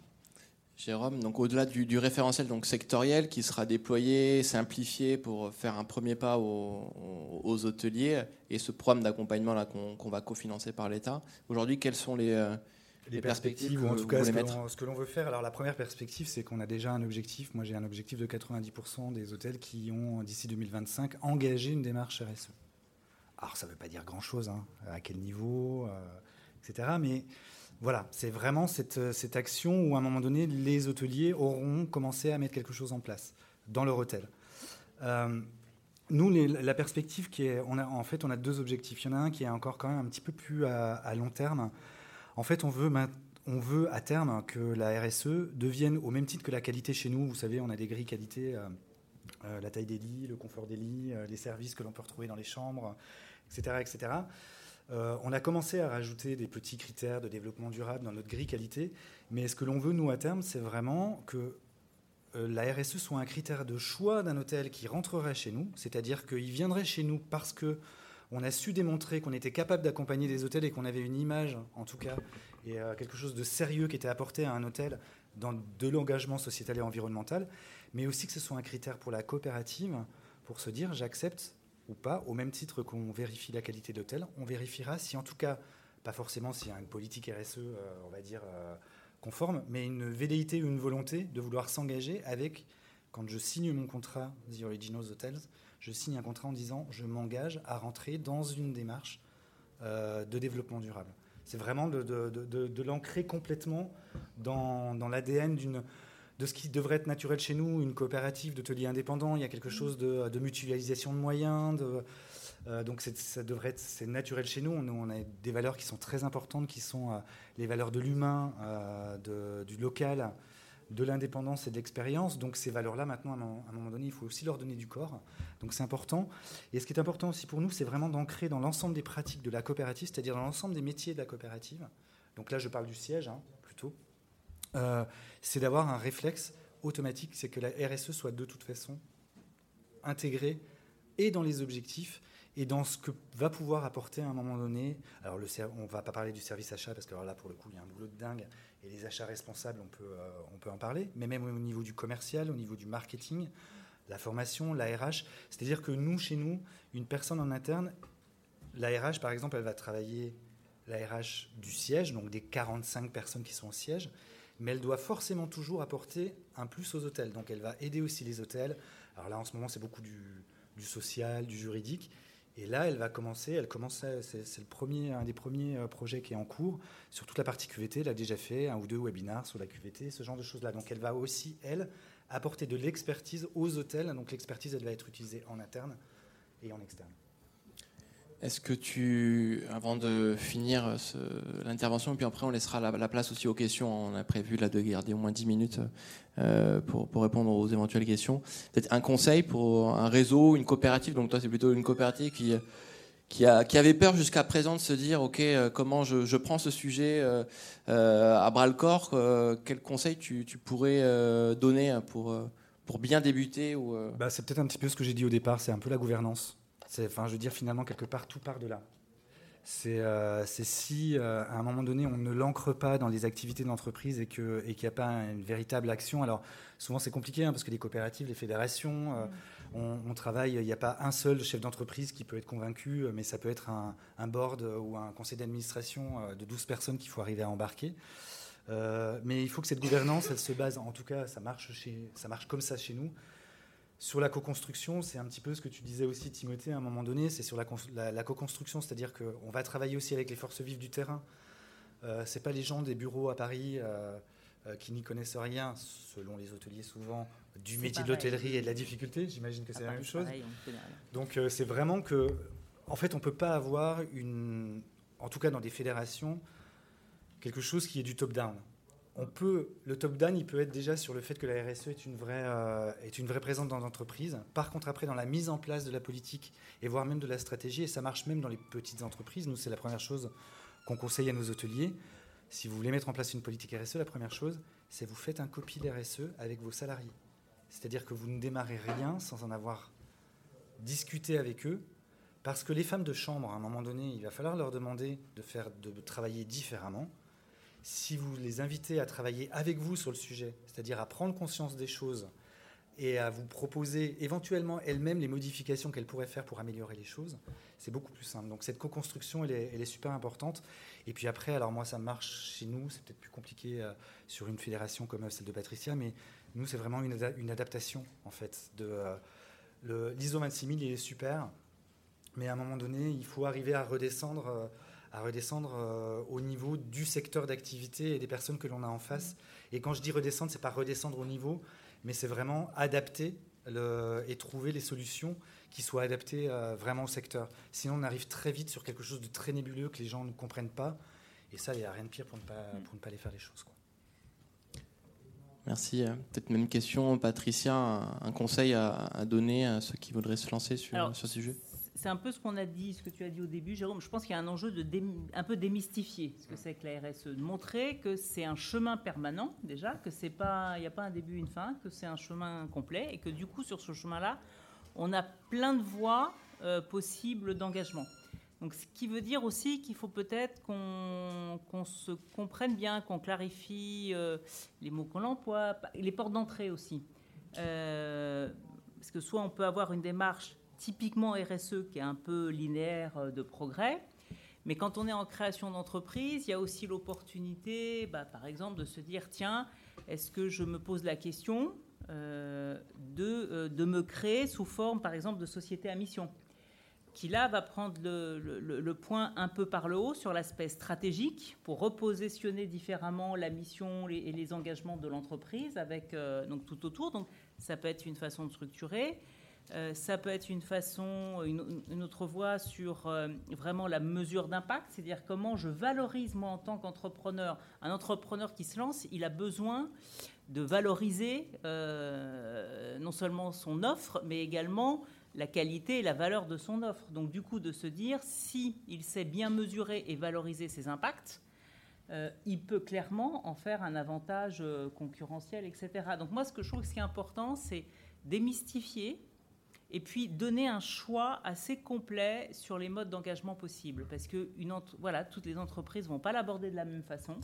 Jérôme, donc au-delà du, référentiel donc sectoriel qui sera déployé, simplifié pour faire un premier pas aux, hôteliers et ce programme d'accompagnement qu'on va cofinancer par l'État. Aujourd'hui, quels sont les, les, perspectives, ou en tout cas ce que l'on veut faire. Alors la première perspective, c'est qu'on a déjà un objectif. Moi, j'ai un objectif de 90% des hôtels qui ont, d'ici 2025, engagé une démarche RSE. Alors ça ne veut pas dire grand-chose, hein, à quel niveau, euh, etc. Mais voilà, c'est vraiment cette, cette, action où, à un moment donné, les hôteliers auront commencé à mettre quelque chose en place dans leur hôtel. Euh, nous, la perspective qui est, on a, en fait, on a deux objectifs. Il y en a un qui est encore quand même un petit peu plus à, à long terme. En fait, on veut, à terme que la RSE devienne au même titre que la qualité chez nous. Vous savez, on a des grilles qualité, euh, euh, la taille des lits, le confort des lits, euh, les services que l'on peut retrouver dans les chambres, etc. etc. on a commencé à rajouter des petits critères de développement durable dans notre grille qualité, mais ce que l'on veut, nous, à terme, c'est vraiment que la RSE soit un critère de choix d'un hôtel qui rentrerait chez nous, c'est-à-dire qu'il viendrait chez nous parce que on a su démontrer qu'on était capable d'accompagner des hôtels et qu'on avait une image, en tout cas, et euh, quelque chose de sérieux qui était apporté à un hôtel dans de l'engagement sociétal et environnemental, mais aussi que ce soit un critère pour la coopérative, pour se dire j'accepte ou pas, au même titre qu'on vérifie la qualité de l'hôtel, on vérifiera si en tout cas, pas forcément s'il y a une politique RSE, euh, on va dire, euh, conforme, mais une velléité ou une volonté de vouloir s'engager avec, quand je signe mon contrat The Originals Hotels, je signe un contrat en disant je m'engage à rentrer dans une démarche euh, de développement durable. C'est vraiment de, l'ancrer complètement dans, l'ADN de ce qui devrait être naturel chez nous, une coopérative d'hôteliers indépendants. Il y a quelque chose de, mutualisation de moyens. Euh, donc ça devrait être c'est naturel chez nous. On, a des valeurs qui sont très importantes, qui sont euh, les valeurs de l'humain, du local, de l'indépendance et de l'expérience. Donc ces valeurs-là, maintenant, à un moment donné, il faut aussi leur donner du corps. Donc c'est important. Et ce qui est important aussi pour nous, c'est vraiment d'ancrer dans l'ensemble des pratiques de la coopérative, c'est-à-dire dans l'ensemble des métiers de la coopérative. Donc là, je parle du siège, hein, plutôt. Euh, c'est d'avoir un réflexe automatique, c'est que la RSE soit de toute façon intégrée et dans les objectifs et dans ce que va pouvoir apporter à un moment donné. Alors, on ne va pas parler du service achat parce que là, pour le coup, il y a un boulot de dingue et les achats responsables, on peut, euh, on peut en parler, mais même au niveau du commercial, au niveau du marketing, la formation, la RH. C'est-à-dire que nous, chez nous, une personne en interne, la RH, par exemple, elle va travailler la RH du siège, donc des 45 personnes qui sont au siège, mais elle doit forcément toujours apporter un plus aux hôtels. Donc elle va aider aussi les hôtels. Alors là, en ce moment, c'est beaucoup du social, du juridique. Et là, elle va commencer, elle commence, c'est le premier, un des premiers euh, projets qui est en cours sur toute la partie QVT. Elle a déjà fait un ou deux webinars sur la QVT, ce genre de choses-là. Donc, elle va aussi, elle, apporter de l'expertise aux hôtels. Donc, l'expertise, elle va être utilisée en interne et en externe. Est-ce que tu, avant de finir l'intervention, puis après on laissera la, place aussi aux questions, on a prévu là de garder au moins 10 minutes euh, pour, pour, répondre aux éventuelles questions. Peut-être un conseil pour un réseau, une coopérative, donc toi c'est plutôt une coopérative qui, qui, a, qui avait peur jusqu'à présent de se dire, ok, euh, comment je, je, prends ce sujet euh, à bras le corps, quel conseil tu, tu pourrais donner pour, pour bien débuter ou, bah, C'est peut-être un petit peu ce que j'ai dit au départ, c'est un peu la gouvernance. Enfin, je veux dire, finalement, quelque part, tout part de là. C'est euh, si, euh, à un moment donné, on ne l'ancre pas dans les activités de l'entreprise et qu'il et n'y a pas une véritable action. Alors, souvent, c'est compliqué, hein, parce que les coopératives, les fédérations, euh, on, travaille, il n'y a pas un seul chef d'entreprise qui peut être convaincu, mais ça peut être un, un board ou un conseil d'administration de 12 personnes qu'il faut arriver à embarquer. mais il faut que cette gouvernance, elle se base, en tout cas, ça marche, chez, ça marche comme ça chez nous, sur la co-construction, c'est un petit peu ce que tu disais aussi, Timothée, à un moment donné, c'est sur la, co-construction, c'est-à-dire qu'on va travailler aussi avec les forces vives du terrain. Euh, c'est pas les gens des bureaux à Paris euh, euh, qui n'y connaissent rien, selon les hôteliers souvent, du métier de l'hôtellerie et de la difficulté. J'imagine que c'est la même chose. Donc euh, c'est vraiment que, en fait, on peut pas avoir une, en tout cas dans des fédérations, quelque chose qui est du top-down on peut, le top-down, il peut être déjà sur le fait que la RSE est une vraie, euh, est une vraie présence dans l'entreprise. Par contre, après, dans la mise en place de la politique et voire même de la stratégie, et ça marche même dans les petites entreprises, nous, c'est la première chose qu'on conseille à nos hôteliers. Si vous voulez mettre en place une politique RSE, la première chose, c'est vous faites un copie d'RSE avec vos salariés. C'est-à-dire que vous ne démarrez rien sans en avoir discuté avec eux, parce que les femmes de chambre, à un moment donné, il va falloir leur demander de, faire, de travailler différemment si vous les invitez à travailler avec vous sur le sujet, c'est-à-dire à prendre conscience des choses et à vous proposer éventuellement elles-mêmes les modifications qu'elles pourraient faire pour améliorer les choses, c'est beaucoup plus simple. Donc cette co-construction, elle est, super importante. Et puis après, alors moi, ça marche chez nous, c'est peut-être plus compliqué euh, sur une fédération comme celle de Patricia, mais nous, c'est vraiment une, adaptation, en fait. Euh, L'ISO 26000, il est super, mais à un moment donné, il faut arriver à redescendre... Euh, à redescendre euh, au niveau du secteur d'activité et des personnes que l'on a en face. Et quand je dis redescendre, c'est pas redescendre au niveau, mais c'est vraiment adapter le, et trouver les solutions qui soient adaptées euh, vraiment au secteur. Sinon, on arrive très vite sur quelque chose de très nébuleux que les gens ne comprennent pas. Et ça, il n'y a rien de pire pour ne pas, pour ne pas aller faire les choses. Quoi. Merci. Peut-être même question, Patricia, un, conseil à, donner à ceux qui voudraient se lancer sur, sur ce sujet c'est un peu ce qu'on a dit, ce que tu as dit au début, Jérôme. Je pense qu'il y a un enjeu de un peu démystifier ce que c'est que la RSE, de montrer que c'est un chemin permanent déjà, que c'est pas, il n'y a pas un début, une fin, que c'est un chemin complet et que du coup sur ce chemin-là, on a plein de voies euh, possibles d'engagement. Donc, ce qui veut dire aussi qu'il faut peut-être qu'on se comprenne bien, qu'on clarifie euh, les mots qu'on emploie, les portes d'entrée aussi. Euh, parce que soit on peut avoir une démarche typiquement RSE qui est un peu linéaire euh, de progrès. Mais quand on est en création d'entreprise, il y a aussi l'opportunité, bah, par exemple, de se dire, tiens, est-ce que je me pose la question euh, de, euh, de, me créer sous forme, par exemple, de société à mission qui là va prendre le, le, point un peu par le haut sur l'aspect stratégique pour repositionner différemment la mission et les engagements de l'entreprise avec donc tout autour. Donc ça peut être une façon de structurer. Euh, ça peut être une façon, une, autre voie sur euh, vraiment la mesure d'impact, c'est-à-dire comment je valorise moi en tant qu'entrepreneur. Un entrepreneur qui se lance, il a besoin de valoriser euh, non seulement son offre, mais également la qualité et la valeur de son offre. Donc du coup, de se dire, si il sait bien mesurer et valoriser ses impacts, il peut clairement en faire un avantage concurrentiel, etc. Donc moi, ce que je trouve qui est important, c'est démystifier et puis donner un choix assez complet sur les modes d'engagement possibles. Parce que voilà, toutes les entreprises ne vont pas l'aborder de la même façon.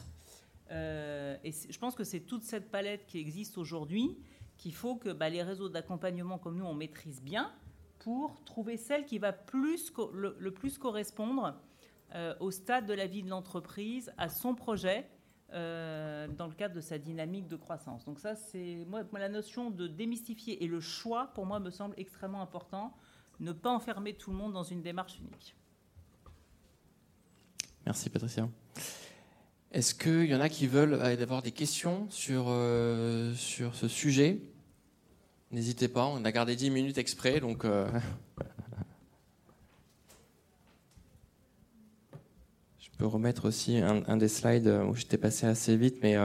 Euh, et je pense que c'est toute cette palette qui existe aujourd'hui qu'il faut que bah, les réseaux d'accompagnement comme nous, on maîtrise bien pour trouver celle qui va le, plus correspondre euh, au stade de la vie de l'entreprise, à son projet euh, dans le cadre de sa dynamique de croissance. Donc ça, c'est moi, la notion de démystifier et le choix, pour moi, me semble extrêmement important. Ne pas enfermer tout le monde dans une démarche unique. Merci Patricia. Est-ce qu'il y en a qui veulent avoir des questions sur, euh, sur ce sujet? N'hésitez pas, on a gardé 10 minutes exprès, donc... Euh, remettre aussi un, des slides où j'étais passé assez vite, mais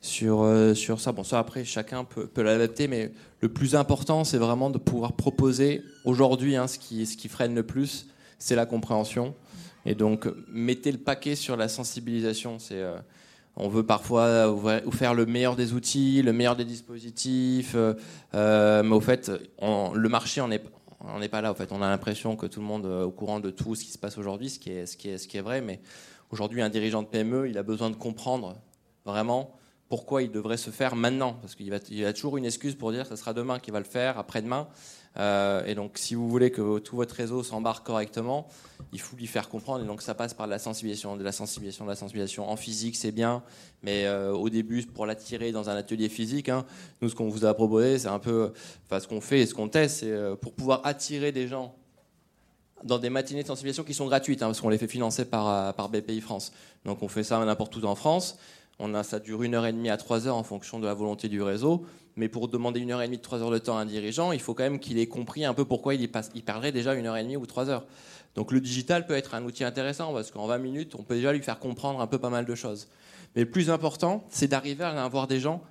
sur, sur ça. Bon, ça après, chacun peut, peut l'adapter, mais le plus important, c'est vraiment de pouvoir proposer aujourd'hui hein, ce, qui, ce qui freine le plus, c'est la compréhension. Et donc, mettez le paquet sur la sensibilisation. C'est on veut parfois faire le meilleur des outils, le meilleur des dispositifs, euh, euh, mais au fait, le marché on n'est pas là. En fait, on a l'impression que tout le monde est au courant de tout ce qui se passe aujourd'hui, ce qui est vrai. Mais aujourd'hui, un dirigeant de PME, il a besoin de comprendre vraiment pourquoi il devrait se faire maintenant, parce qu'il y a toujours une excuse pour dire que ce sera demain qu'il va le faire, après-demain. Euh, et donc, si vous voulez que tout votre réseau s'embarque correctement, il faut lui faire comprendre. Et donc, ça passe par de la sensibilisation, de la sensibilisation, de la sensibilisation. En physique, c'est bien, mais euh, au début, pour l'attirer dans un atelier physique, hein, nous, ce qu'on vous a proposé, c'est un peu, ce qu'on fait et ce qu'on teste, c'est euh, pour pouvoir attirer des gens dans des matinées de sensibilisation qui sont gratuites, hein, parce qu'on les fait financer par BPI France. Donc, on fait ça n'importe où en France. On a, ça dure une heure et demie à trois heures en fonction de la volonté du réseau. Mais pour demander une heure et demie, trois heures de temps à un dirigeant, il faut quand même qu'il ait compris un peu pourquoi il, parlerait déjà une heure et demie ou trois heures. Donc le digital peut être un outil intéressant parce qu'en 20 minutes, on peut déjà lui faire comprendre un peu pas mal de choses. Mais le plus important, c'est d'arriver à avoir des gens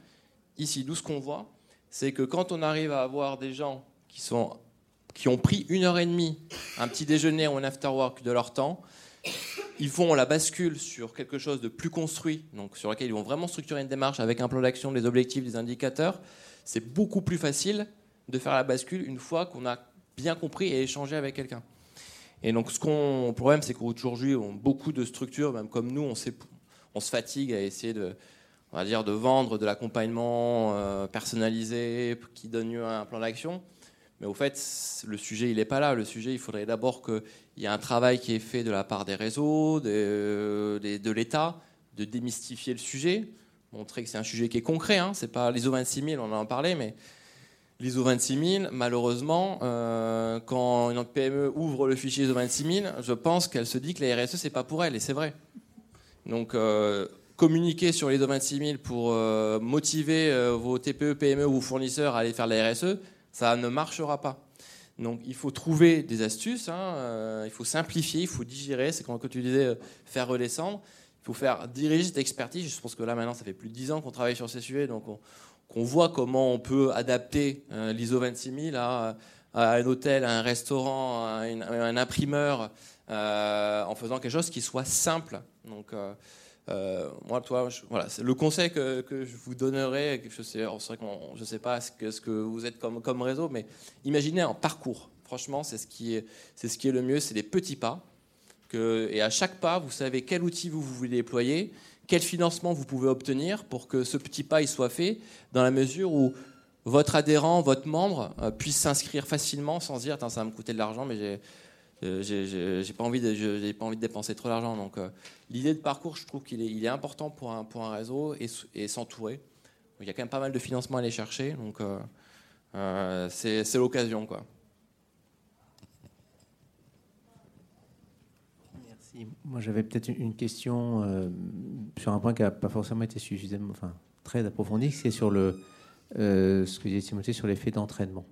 ici. D'où ce qu'on voit, c'est que quand on arrive à avoir des gens qui, ont pris une heure et demie, un petit déjeuner ou un after work de leur temps, ils font la bascule sur quelque chose de plus construit, donc sur lequel ils vont vraiment structurer une démarche avec un plan d'action, des objectifs, des indicateurs. C'est beaucoup plus facile de faire la bascule une fois qu'on a bien compris et échangé avec quelqu'un. Et donc, ce qu'on, le problème, c'est qu'aujourd'hui, beaucoup de structures, même comme nous, on, on se fatigue à essayer de, on va dire, de vendre de l'accompagnement euh, personnalisé qui donne lieu à un plan d'action. Mais au fait, le sujet, il n'est pas là. Le sujet, il faudrait d'abord qu'il y ait un travail qui est fait de la part des réseaux, de, de, l'État, de démystifier le sujet, montrer que c'est un sujet qui est concret. Hein. C'est pas l'ISO 26000, on en a parlé, mais l'ISO 26000, malheureusement, euh, quand une PME ouvre le fichier ISO 26000, je pense qu'elle se dit que la RSE, c'est pas pour elle, et c'est vrai. Donc, euh, communiquer sur l'ISO 26000 pour euh, motiver vos TPE, PME ou fournisseurs à aller faire la RSE, ça ne marchera pas. Donc il faut trouver des astuces, hein, euh, il faut simplifier, il faut digérer, c'est quand tu disais euh, faire redescendre, il faut faire diriger cette expertise. Je pense que là maintenant ça fait plus de 10 ans qu'on travaille sur ces sujets, donc qu'on voit comment on peut adapter euh, l'ISO 26000 à, à, un hôtel, à un restaurant, à, un imprimeur, en faisant quelque chose qui soit simple. Donc euh, moi, toi, voilà, le conseil que, je vous donnerais, je sais, je sais pas ce que, vous êtes comme, réseau, mais imaginez un parcours. Franchement, c'est ce qui est, c'est ce qui est le mieux, c'est des petits pas. Et à chaque pas, vous savez quel outil vous, voulez déployer, quel financement vous pouvez obtenir pour que ce petit pas soit fait, dans la mesure où votre adhérent, votre membre euh, puisse s'inscrire facilement sans dire, ça va me coûter de l'argent, mais j'ai j'ai pas envie de j'ai pas envie de dépenser trop d'argent. Donc euh, l'idée de parcours je trouve qu'il est, il est important pour un, pour un réseau et, et s'entourer. Il y a quand même pas mal de financement à aller chercher. Donc euh, c'est l'occasion quoi. Merci. Moi, j'avais peut-être une question sur un point qui n'a pas forcément été suffisamment, enfin, très approfondi, c'est sur le, ce que Timothée sur l'effet d'entraînement.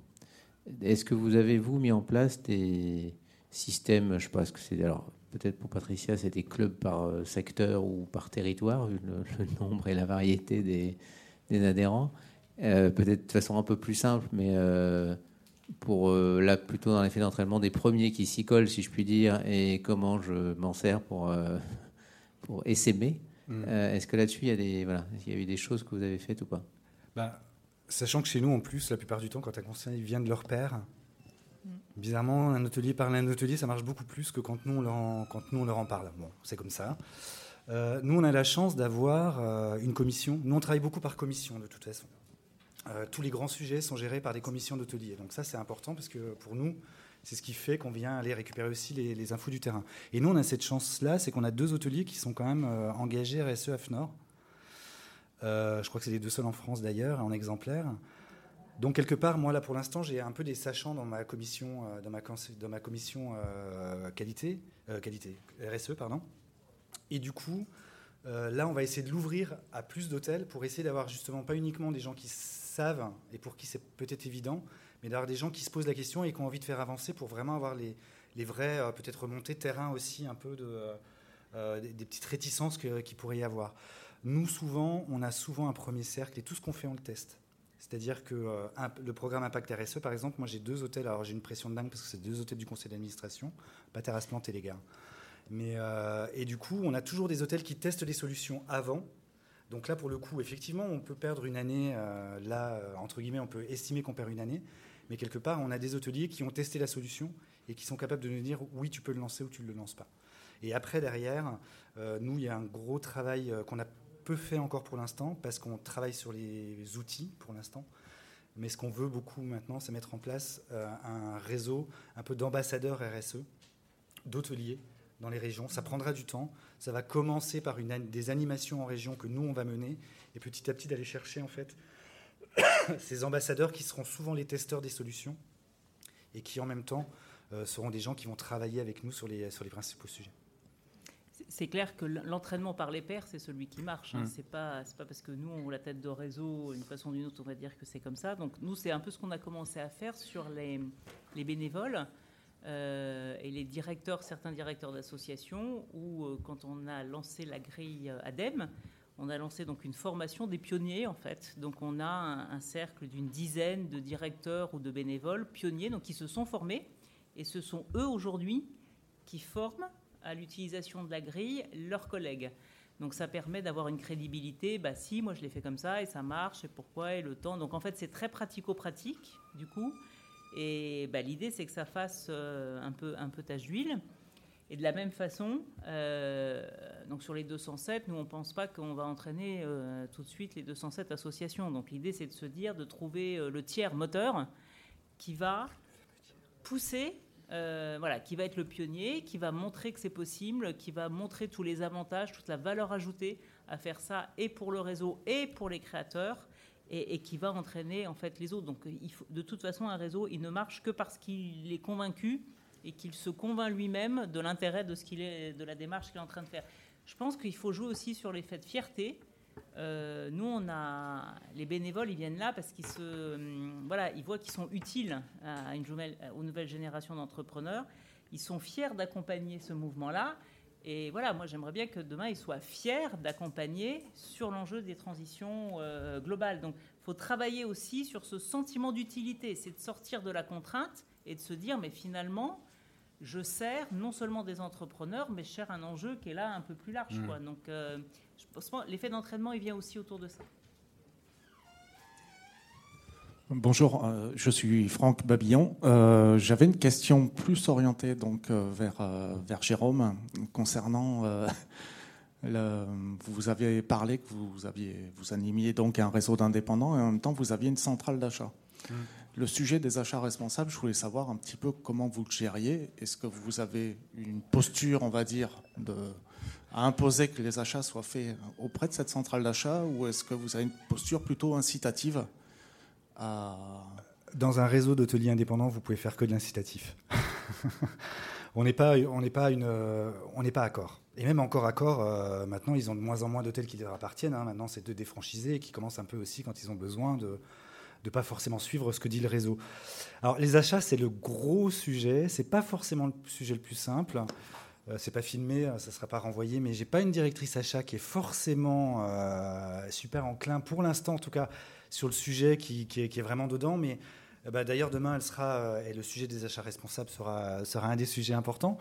Est-ce que vous avez, vous, mis en place des, système, je sais pas ce que c'est. Alors, peut-être pour Patricia, c'était club par euh, secteur ou par territoire, le, le nombre et la variété des, des adhérents. Euh, peut-être de façon un peu plus simple, mais euh, pour là, plutôt dans l'effet d'entraînement des premiers qui s'y collent, si je puis dire, et comment je m'en sers pour, pour essaimer. Mm. Est-ce que là-dessus, il y, a des, voilà, il y a eu des choses que vous avez faites ou pas? Bah, Sachant que chez nous, en plus, la plupart du temps, quand un conseil vient de leur père, Bizarrement, un atelier parler à un atelier, ça marche beaucoup plus que quand nous on leur en, parle. Bon, c'est comme ça. Euh, nous, on a la chance d'avoir euh, une commission. Nous, on travaille beaucoup par commission, de toute façon. Euh, tous les grands sujets sont gérés par des commissions d'ateliers. Donc ça, c'est important parce que pour nous, c'est ce qui fait qu'on vient aller récupérer aussi les, infos du terrain. Et nous, on a cette chance-là, c'est qu'on a deux hôteliers qui sont quand même engagés RSE AFNOR. je crois que c'est les deux seuls en France d'ailleurs, en exemplaire. Donc quelque part, moi là pour l'instant, j'ai un peu des sachants dans ma commission, euh, dans ma, commission euh, qualité, euh, qualité RSE pardon. Et du coup, là, on va essayer de l'ouvrir à plus d'hôtels pour essayer d'avoir justement pas uniquement des gens qui savent et pour qui c'est peut-être évident, mais d'avoir des gens qui se posent la question et qui ont envie de faire avancer pour vraiment avoir les, les vraies peut-être remontées terrain aussi un peu de des, des, petites réticences qu'il pourrait y avoir. Nous, souvent, on a souvent un premier cercle et tout ce qu'on fait, on le teste. C'est-à-dire que euh, le programme Impact RSE, par exemple, moi j'ai deux hôtels, alors j'ai une pression de dingue parce que c'est deux hôtels du conseil d'administration, pas Terrasse Plantée les gars. Mais, euh, et du coup, on a toujours des hôtels qui testent les solutions avant. Donc là, pour le coup, effectivement, on peut perdre une année. Euh, là, entre guillemets, on peut estimer qu'on perd une année. Mais quelque part, on a des hôteliers qui ont testé la solution et qui sont capables de nous dire oui, tu peux le lancer ou tu ne le lances pas. Et après, derrière, nous, il y a un gros travail qu'on a fait encore pour l'instant parce qu'on travaille sur les outils pour l'instant. Mais ce qu'on veut beaucoup maintenant, c'est mettre en place euh, un réseau un peu d'ambassadeurs RSE, d'hôteliers dans les régions. Ça prendra du temps. Ça va commencer par des animations en région que nous, on va mener. Et petit à petit, d'aller chercher en fait ces ambassadeurs qui seront souvent les testeurs des solutions et qui en même temps euh, seront des gens qui vont travailler avec nous sur les, sur les principaux sujets c'est clair que l'entraînement par les pairs, c'est celui qui marche. Hein. Mmh. C'est pas, pas parce que nous, on a la tête de réseau, d'une façon ou d'une autre, on va dire que c'est comme ça. Donc nous, c'est un peu ce qu'on a commencé à faire sur les, les bénévoles euh, et les directeurs, certains directeurs d'associations, où euh, quand on a lancé la grille ADEME, on a lancé donc une formation des pionniers en fait. Donc on a un, un cercle d'une dizaine de directeurs ou de bénévoles pionniers, donc qui se sont formés, et ce sont eux aujourd'hui qui forment à l'utilisation de la grille leurs collègues. Donc ça permet d'avoir une crédibilité. Bah si, moi je l'ai fait comme ça et ça marche. Et pourquoi et le temps. Donc en fait c'est très pratico-pratique du coup. Et bah, l'idée c'est que ça fasse euh, un peu un peu tache d'huile. Et de la même façon, euh, donc sur les 207, nous on pense pas qu'on va entraîner euh, tout de suite les 207 associations. Donc l'idée c'est de se dire de trouver le tiers moteur qui va pousser euh, voilà, qui va être le pionnier, qui va montrer que c'est possible, qui va montrer tous les avantages, toute la valeur ajoutée à faire ça et pour le réseau et pour les créateurs. Et, qui va entraîner en fait les autres. Donc, faut, de toute façon, un réseau, il ne marche que parce qu'il est convaincu et qu'il se convainc lui-même de l'intérêt de ce qu'il est, de la démarche qu'il est en train de faire. Je pense qu'il faut jouer aussi sur l'effet de fierté. Euh, nous, on a les bénévoles, ils viennent là parce qu'ils se, hum, voilà, ils voient qu'ils sont utiles à une nouvelle, aux nouvelles générations d'entrepreneurs. Ils sont fiers d'accompagner ce mouvement-là. Et voilà, moi, j'aimerais bien que demain, ils soient fiers d'accompagner sur l'enjeu des transitions euh, globales. Donc, il faut travailler aussi sur ce sentiment d'utilité. C'est de sortir de la contrainte et de se dire, mais finalement, je sers non seulement des entrepreneurs, mais je sers un enjeu qui est là un peu plus large. Mmh. Quoi. Donc, euh, l'effet d'entraînement, il vient aussi autour de ça. Bonjour, euh, je suis Franck Babillon. Euh, j'avais une question plus orientée donc euh, vers, vers Jérôme concernant. Le, vous aviez parlé que vous, aviez, vous animiez donc un réseau d'indépendants et en même temps vous aviez une centrale d'achat. Mmh. Le sujet des achats responsables, je voulais savoir un petit peu comment vous le gériez. Est-ce que vous avez une posture, on va dire, de, à imposer que les achats soient faits auprès de cette centrale d'achat ou est-ce que vous avez une posture plutôt incitative Dans un réseau d'hôteliers indépendants, vous pouvez faire que de l'incitatif. on n'est pas, on n'est pas une, on n'est pas accord. Et même encore accord, euh, maintenant, ils ont de moins en moins d'hôtels qui leur appartiennent. Hein. Maintenant, c'est de défranchisés qui commencent un peu aussi quand ils ont besoin de ne pas forcément suivre ce que dit le réseau. Alors, les achats, c'est le gros sujet. C'est pas forcément le sujet le plus simple. Euh, c'est pas filmé, euh, ça sera pas renvoyé, mais j'ai pas une directrice achat qui est forcément euh, super enclin, pour l'instant en tout cas, sur le sujet qui, est, vraiment dedans. Mais bah, d'ailleurs, demain, le sujet des achats responsables sera, sera un des sujets importants.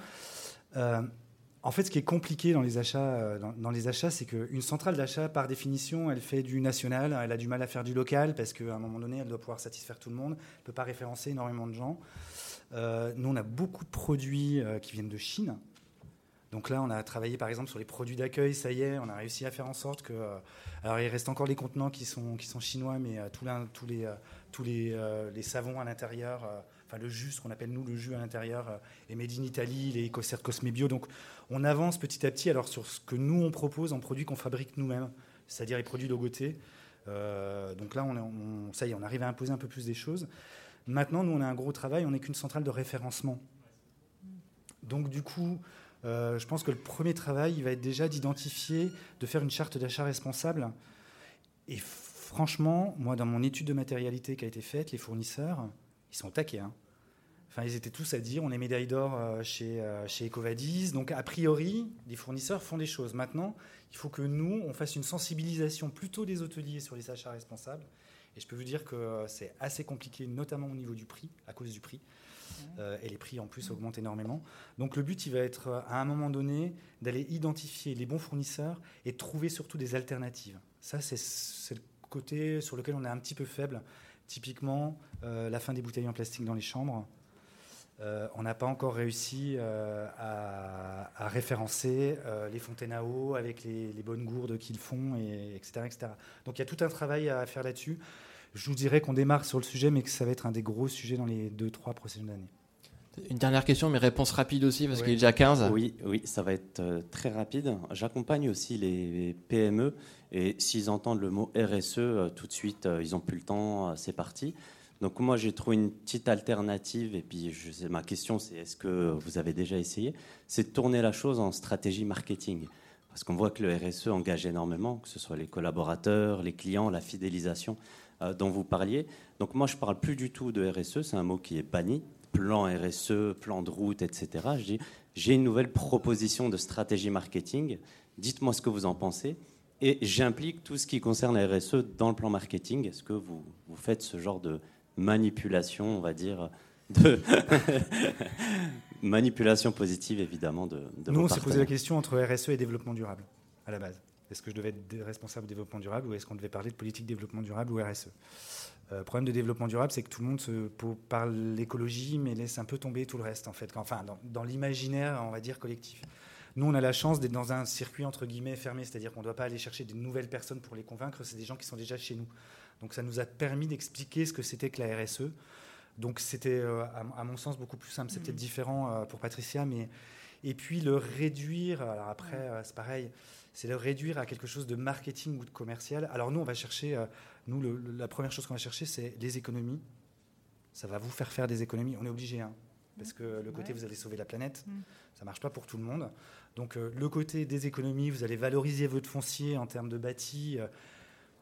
en fait, ce qui est compliqué dans les achats, dans, les achats, c'est qu'une centrale d'achat, par définition, elle fait du national, elle a du mal à faire du local parce qu'à un moment donné, elle doit pouvoir satisfaire tout le monde, elle ne peut pas référencer énormément de gens. nous, on a beaucoup de produits qui viennent de Chine, donc là, on a travaillé par exemple sur les produits d'accueil, ça y est, on a réussi à faire en sorte que... Euh, alors il reste encore les contenants qui sont, qui sont chinois, mais euh, tous, les, euh, tous les, les, savons à l'intérieur, enfin le jus, ce qu'on appelle nous le jus à l'intérieur, est made in Italy, les Cosme Cosmebio. Donc on avance petit à petit alors sur ce que nous on propose en produits qu'on fabrique nous-mêmes, c'est-à-dire les produits logotés. donc là, on, ça y est, on arrive à imposer un peu plus des choses. Maintenant, nous, on a un gros travail, on n'est qu'une centrale de référencement. Donc du coup, euh, je pense que le premier travail, il va être déjà d'identifier, de faire une charte d'achat responsable. Et franchement, moi, dans mon étude de matérialité qui a été faite, les fournisseurs, ils sont taqués. Hein. Enfin, ils étaient tous à dire on est médaille d'or euh, chez, euh, chez Ecovadis. Donc, a priori, les fournisseurs font des choses. Maintenant, il faut que nous, on fasse une sensibilisation plutôt des hôteliers sur les achats responsables. Et je peux vous dire que c'est assez compliqué, notamment au niveau du prix, à cause du prix. Et les prix en plus augmentent énormément. Donc le but, il va être à un moment donné d'aller identifier les bons fournisseurs et trouver surtout des alternatives. Ça, c'est le côté sur lequel on est un petit peu faible. Typiquement, la fin des bouteilles en plastique dans les chambres. Euh, on n'a pas encore réussi euh, à, référencer euh, les fontaines à eau avec les, bonnes gourdes qu'ils font, et, etc., etc. Donc il y a tout un travail à faire là-dessus. Je vous dirais qu'on démarre sur le sujet, mais que ça va être un des gros sujets dans les deux, trois prochaines années. Une dernière question, mais réponse rapide aussi, parce qu'il est déjà 15. Oui, oui, ça va être très rapide. J'accompagne aussi les PME, et s'ils entendent le mot RSE, tout de suite, ils n'ont plus le temps, c'est parti. Donc moi j'ai trouvé une petite alternative et puis je sais, ma question c'est est-ce que vous avez déjà essayé? C'est de tourner la chose en stratégie marketing. Parce qu'on voit que le RSE engage énormément, que ce soit les collaborateurs, les clients, la fidélisation euh, dont vous parliez. Donc moi je parle plus du tout de RSE, c'est un mot qui est banni. Plan RSE, plan de route, etc. Je dis j'ai une nouvelle proposition de stratégie marketing. Dites-moi ce que vous en pensez. Et j'implique tout ce qui concerne la RSE dans le plan marketing. Est-ce que vous, vous faites ce genre de, manipulation, on va dire, de manipulation positive évidemment de, de Nous, on s'est posé la question entre RSE et développement durable à la base. Est-ce que je devais être responsable du développement durable ou est-ce qu'on devait parler de politique développement durable ou RSE Le euh, problème de développement durable, c'est que tout le monde se parle l'écologie, mais laisse un peu tomber tout le reste, en fait. Enfin, dans, dans l'imaginaire, on va dire, collectif. Nous, on a la chance d'être dans un circuit, entre guillemets, fermé, c'est-à-dire qu'on ne doit pas aller chercher des nouvelles personnes pour les convaincre, c'est des gens qui sont déjà chez nous. Donc ça nous a permis d'expliquer ce que c'était que la RSE. Donc c'était, euh, à, mon sens, beaucoup plus simple. C'est peut-être mmh. différent euh, pour Patricia, mais et puis le réduire. Alors après, euh, c'est pareil. C'est le réduire à quelque chose de marketing ou de commercial. Alors nous, on va chercher. nous, la première chose qu'on va chercher, c'est les économies. Ça va vous faire faire des économies. On est obligé, hein, parce que le côté vous allez sauver la planète, mmh. ça marche pas pour tout le monde. Donc le côté des économies, vous allez valoriser votre foncier en termes de bâti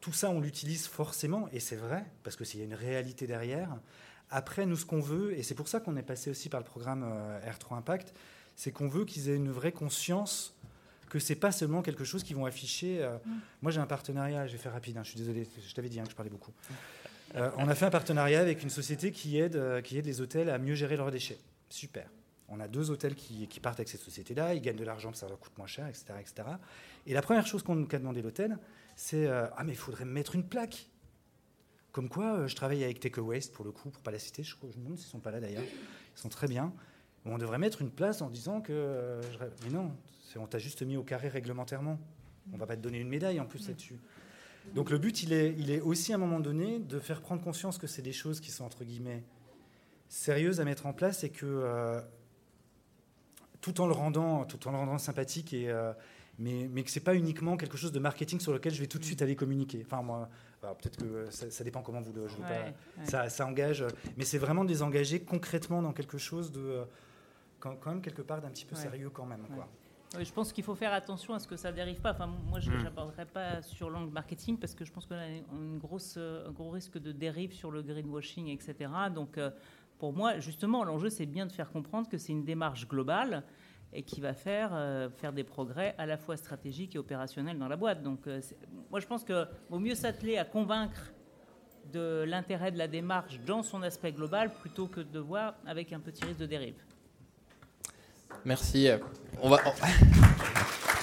tout ça, on l'utilise forcément, et c'est vrai, parce qu'il y a une réalité derrière. Après, nous, ce qu'on veut, et c'est pour ça qu'on est passé aussi par le programme euh, R3 Impact, c'est qu'on veut qu'ils aient une vraie conscience que c'est pas seulement quelque chose qu'ils vont afficher. Euh, mm. Moi, j'ai un partenariat, je vais faire rapide, hein, je suis désolé, je t'avais dit hein, que je parlais beaucoup. Euh, on a fait un partenariat avec une société qui aide, qui aide les hôtels à mieux gérer leurs déchets. Super. On a deux hôtels qui, partent avec cette société-là, ils gagnent de l'argent, ça leur coûte moins cher, etc. etc. Et la première chose qu'on a demandé l'hôtel, c'est Ah, mais il faudrait me mettre une plaque. Comme quoi, euh, je travaille avec Take Waste pour le coup, pour pas la citer. Je, je me demande s'ils sont pas là d'ailleurs. Ils sont très bien. On devrait mettre une place en disant que. Euh, mais non, on t'a juste mis au carré réglementairement. On va pas te donner une médaille en plus là-dessus. Donc le but, il est, il est aussi à un moment donné de faire prendre conscience que c'est des choses qui sont entre guillemets sérieuses à mettre en place et que tout en le rendant, tout en le rendant sympathique et, mais, mais que ce n'est pas uniquement quelque chose de marketing sur lequel je vais tout de suite aller communiquer. Enfin, moi, peut-être que ça, dépend comment vous le. Ça, engage, mais c'est vraiment de les engager concrètement dans quelque chose de. Quand, même, quelque part, d'un petit peu sérieux quand même. Quoi. je pense qu'il faut faire attention à ce que ça ne dérive pas. Enfin, moi, je n'aborderai hmm. pas sur l'angle marketing parce que je pense qu'on a une grosse, un gros risque de dérive sur le greenwashing, etc. Donc, euh, pour moi, justement, l'enjeu, c'est bien de faire comprendre que c'est une démarche globale et qui va faire, euh, faire des progrès à la fois stratégiques et opérationnels dans la boîte. Donc, euh, moi, je pense qu'il vaut mieux s'atteler à convaincre de l'intérêt de la démarche dans son aspect global plutôt que de voir avec un petit risque de dérive. Merci. On va.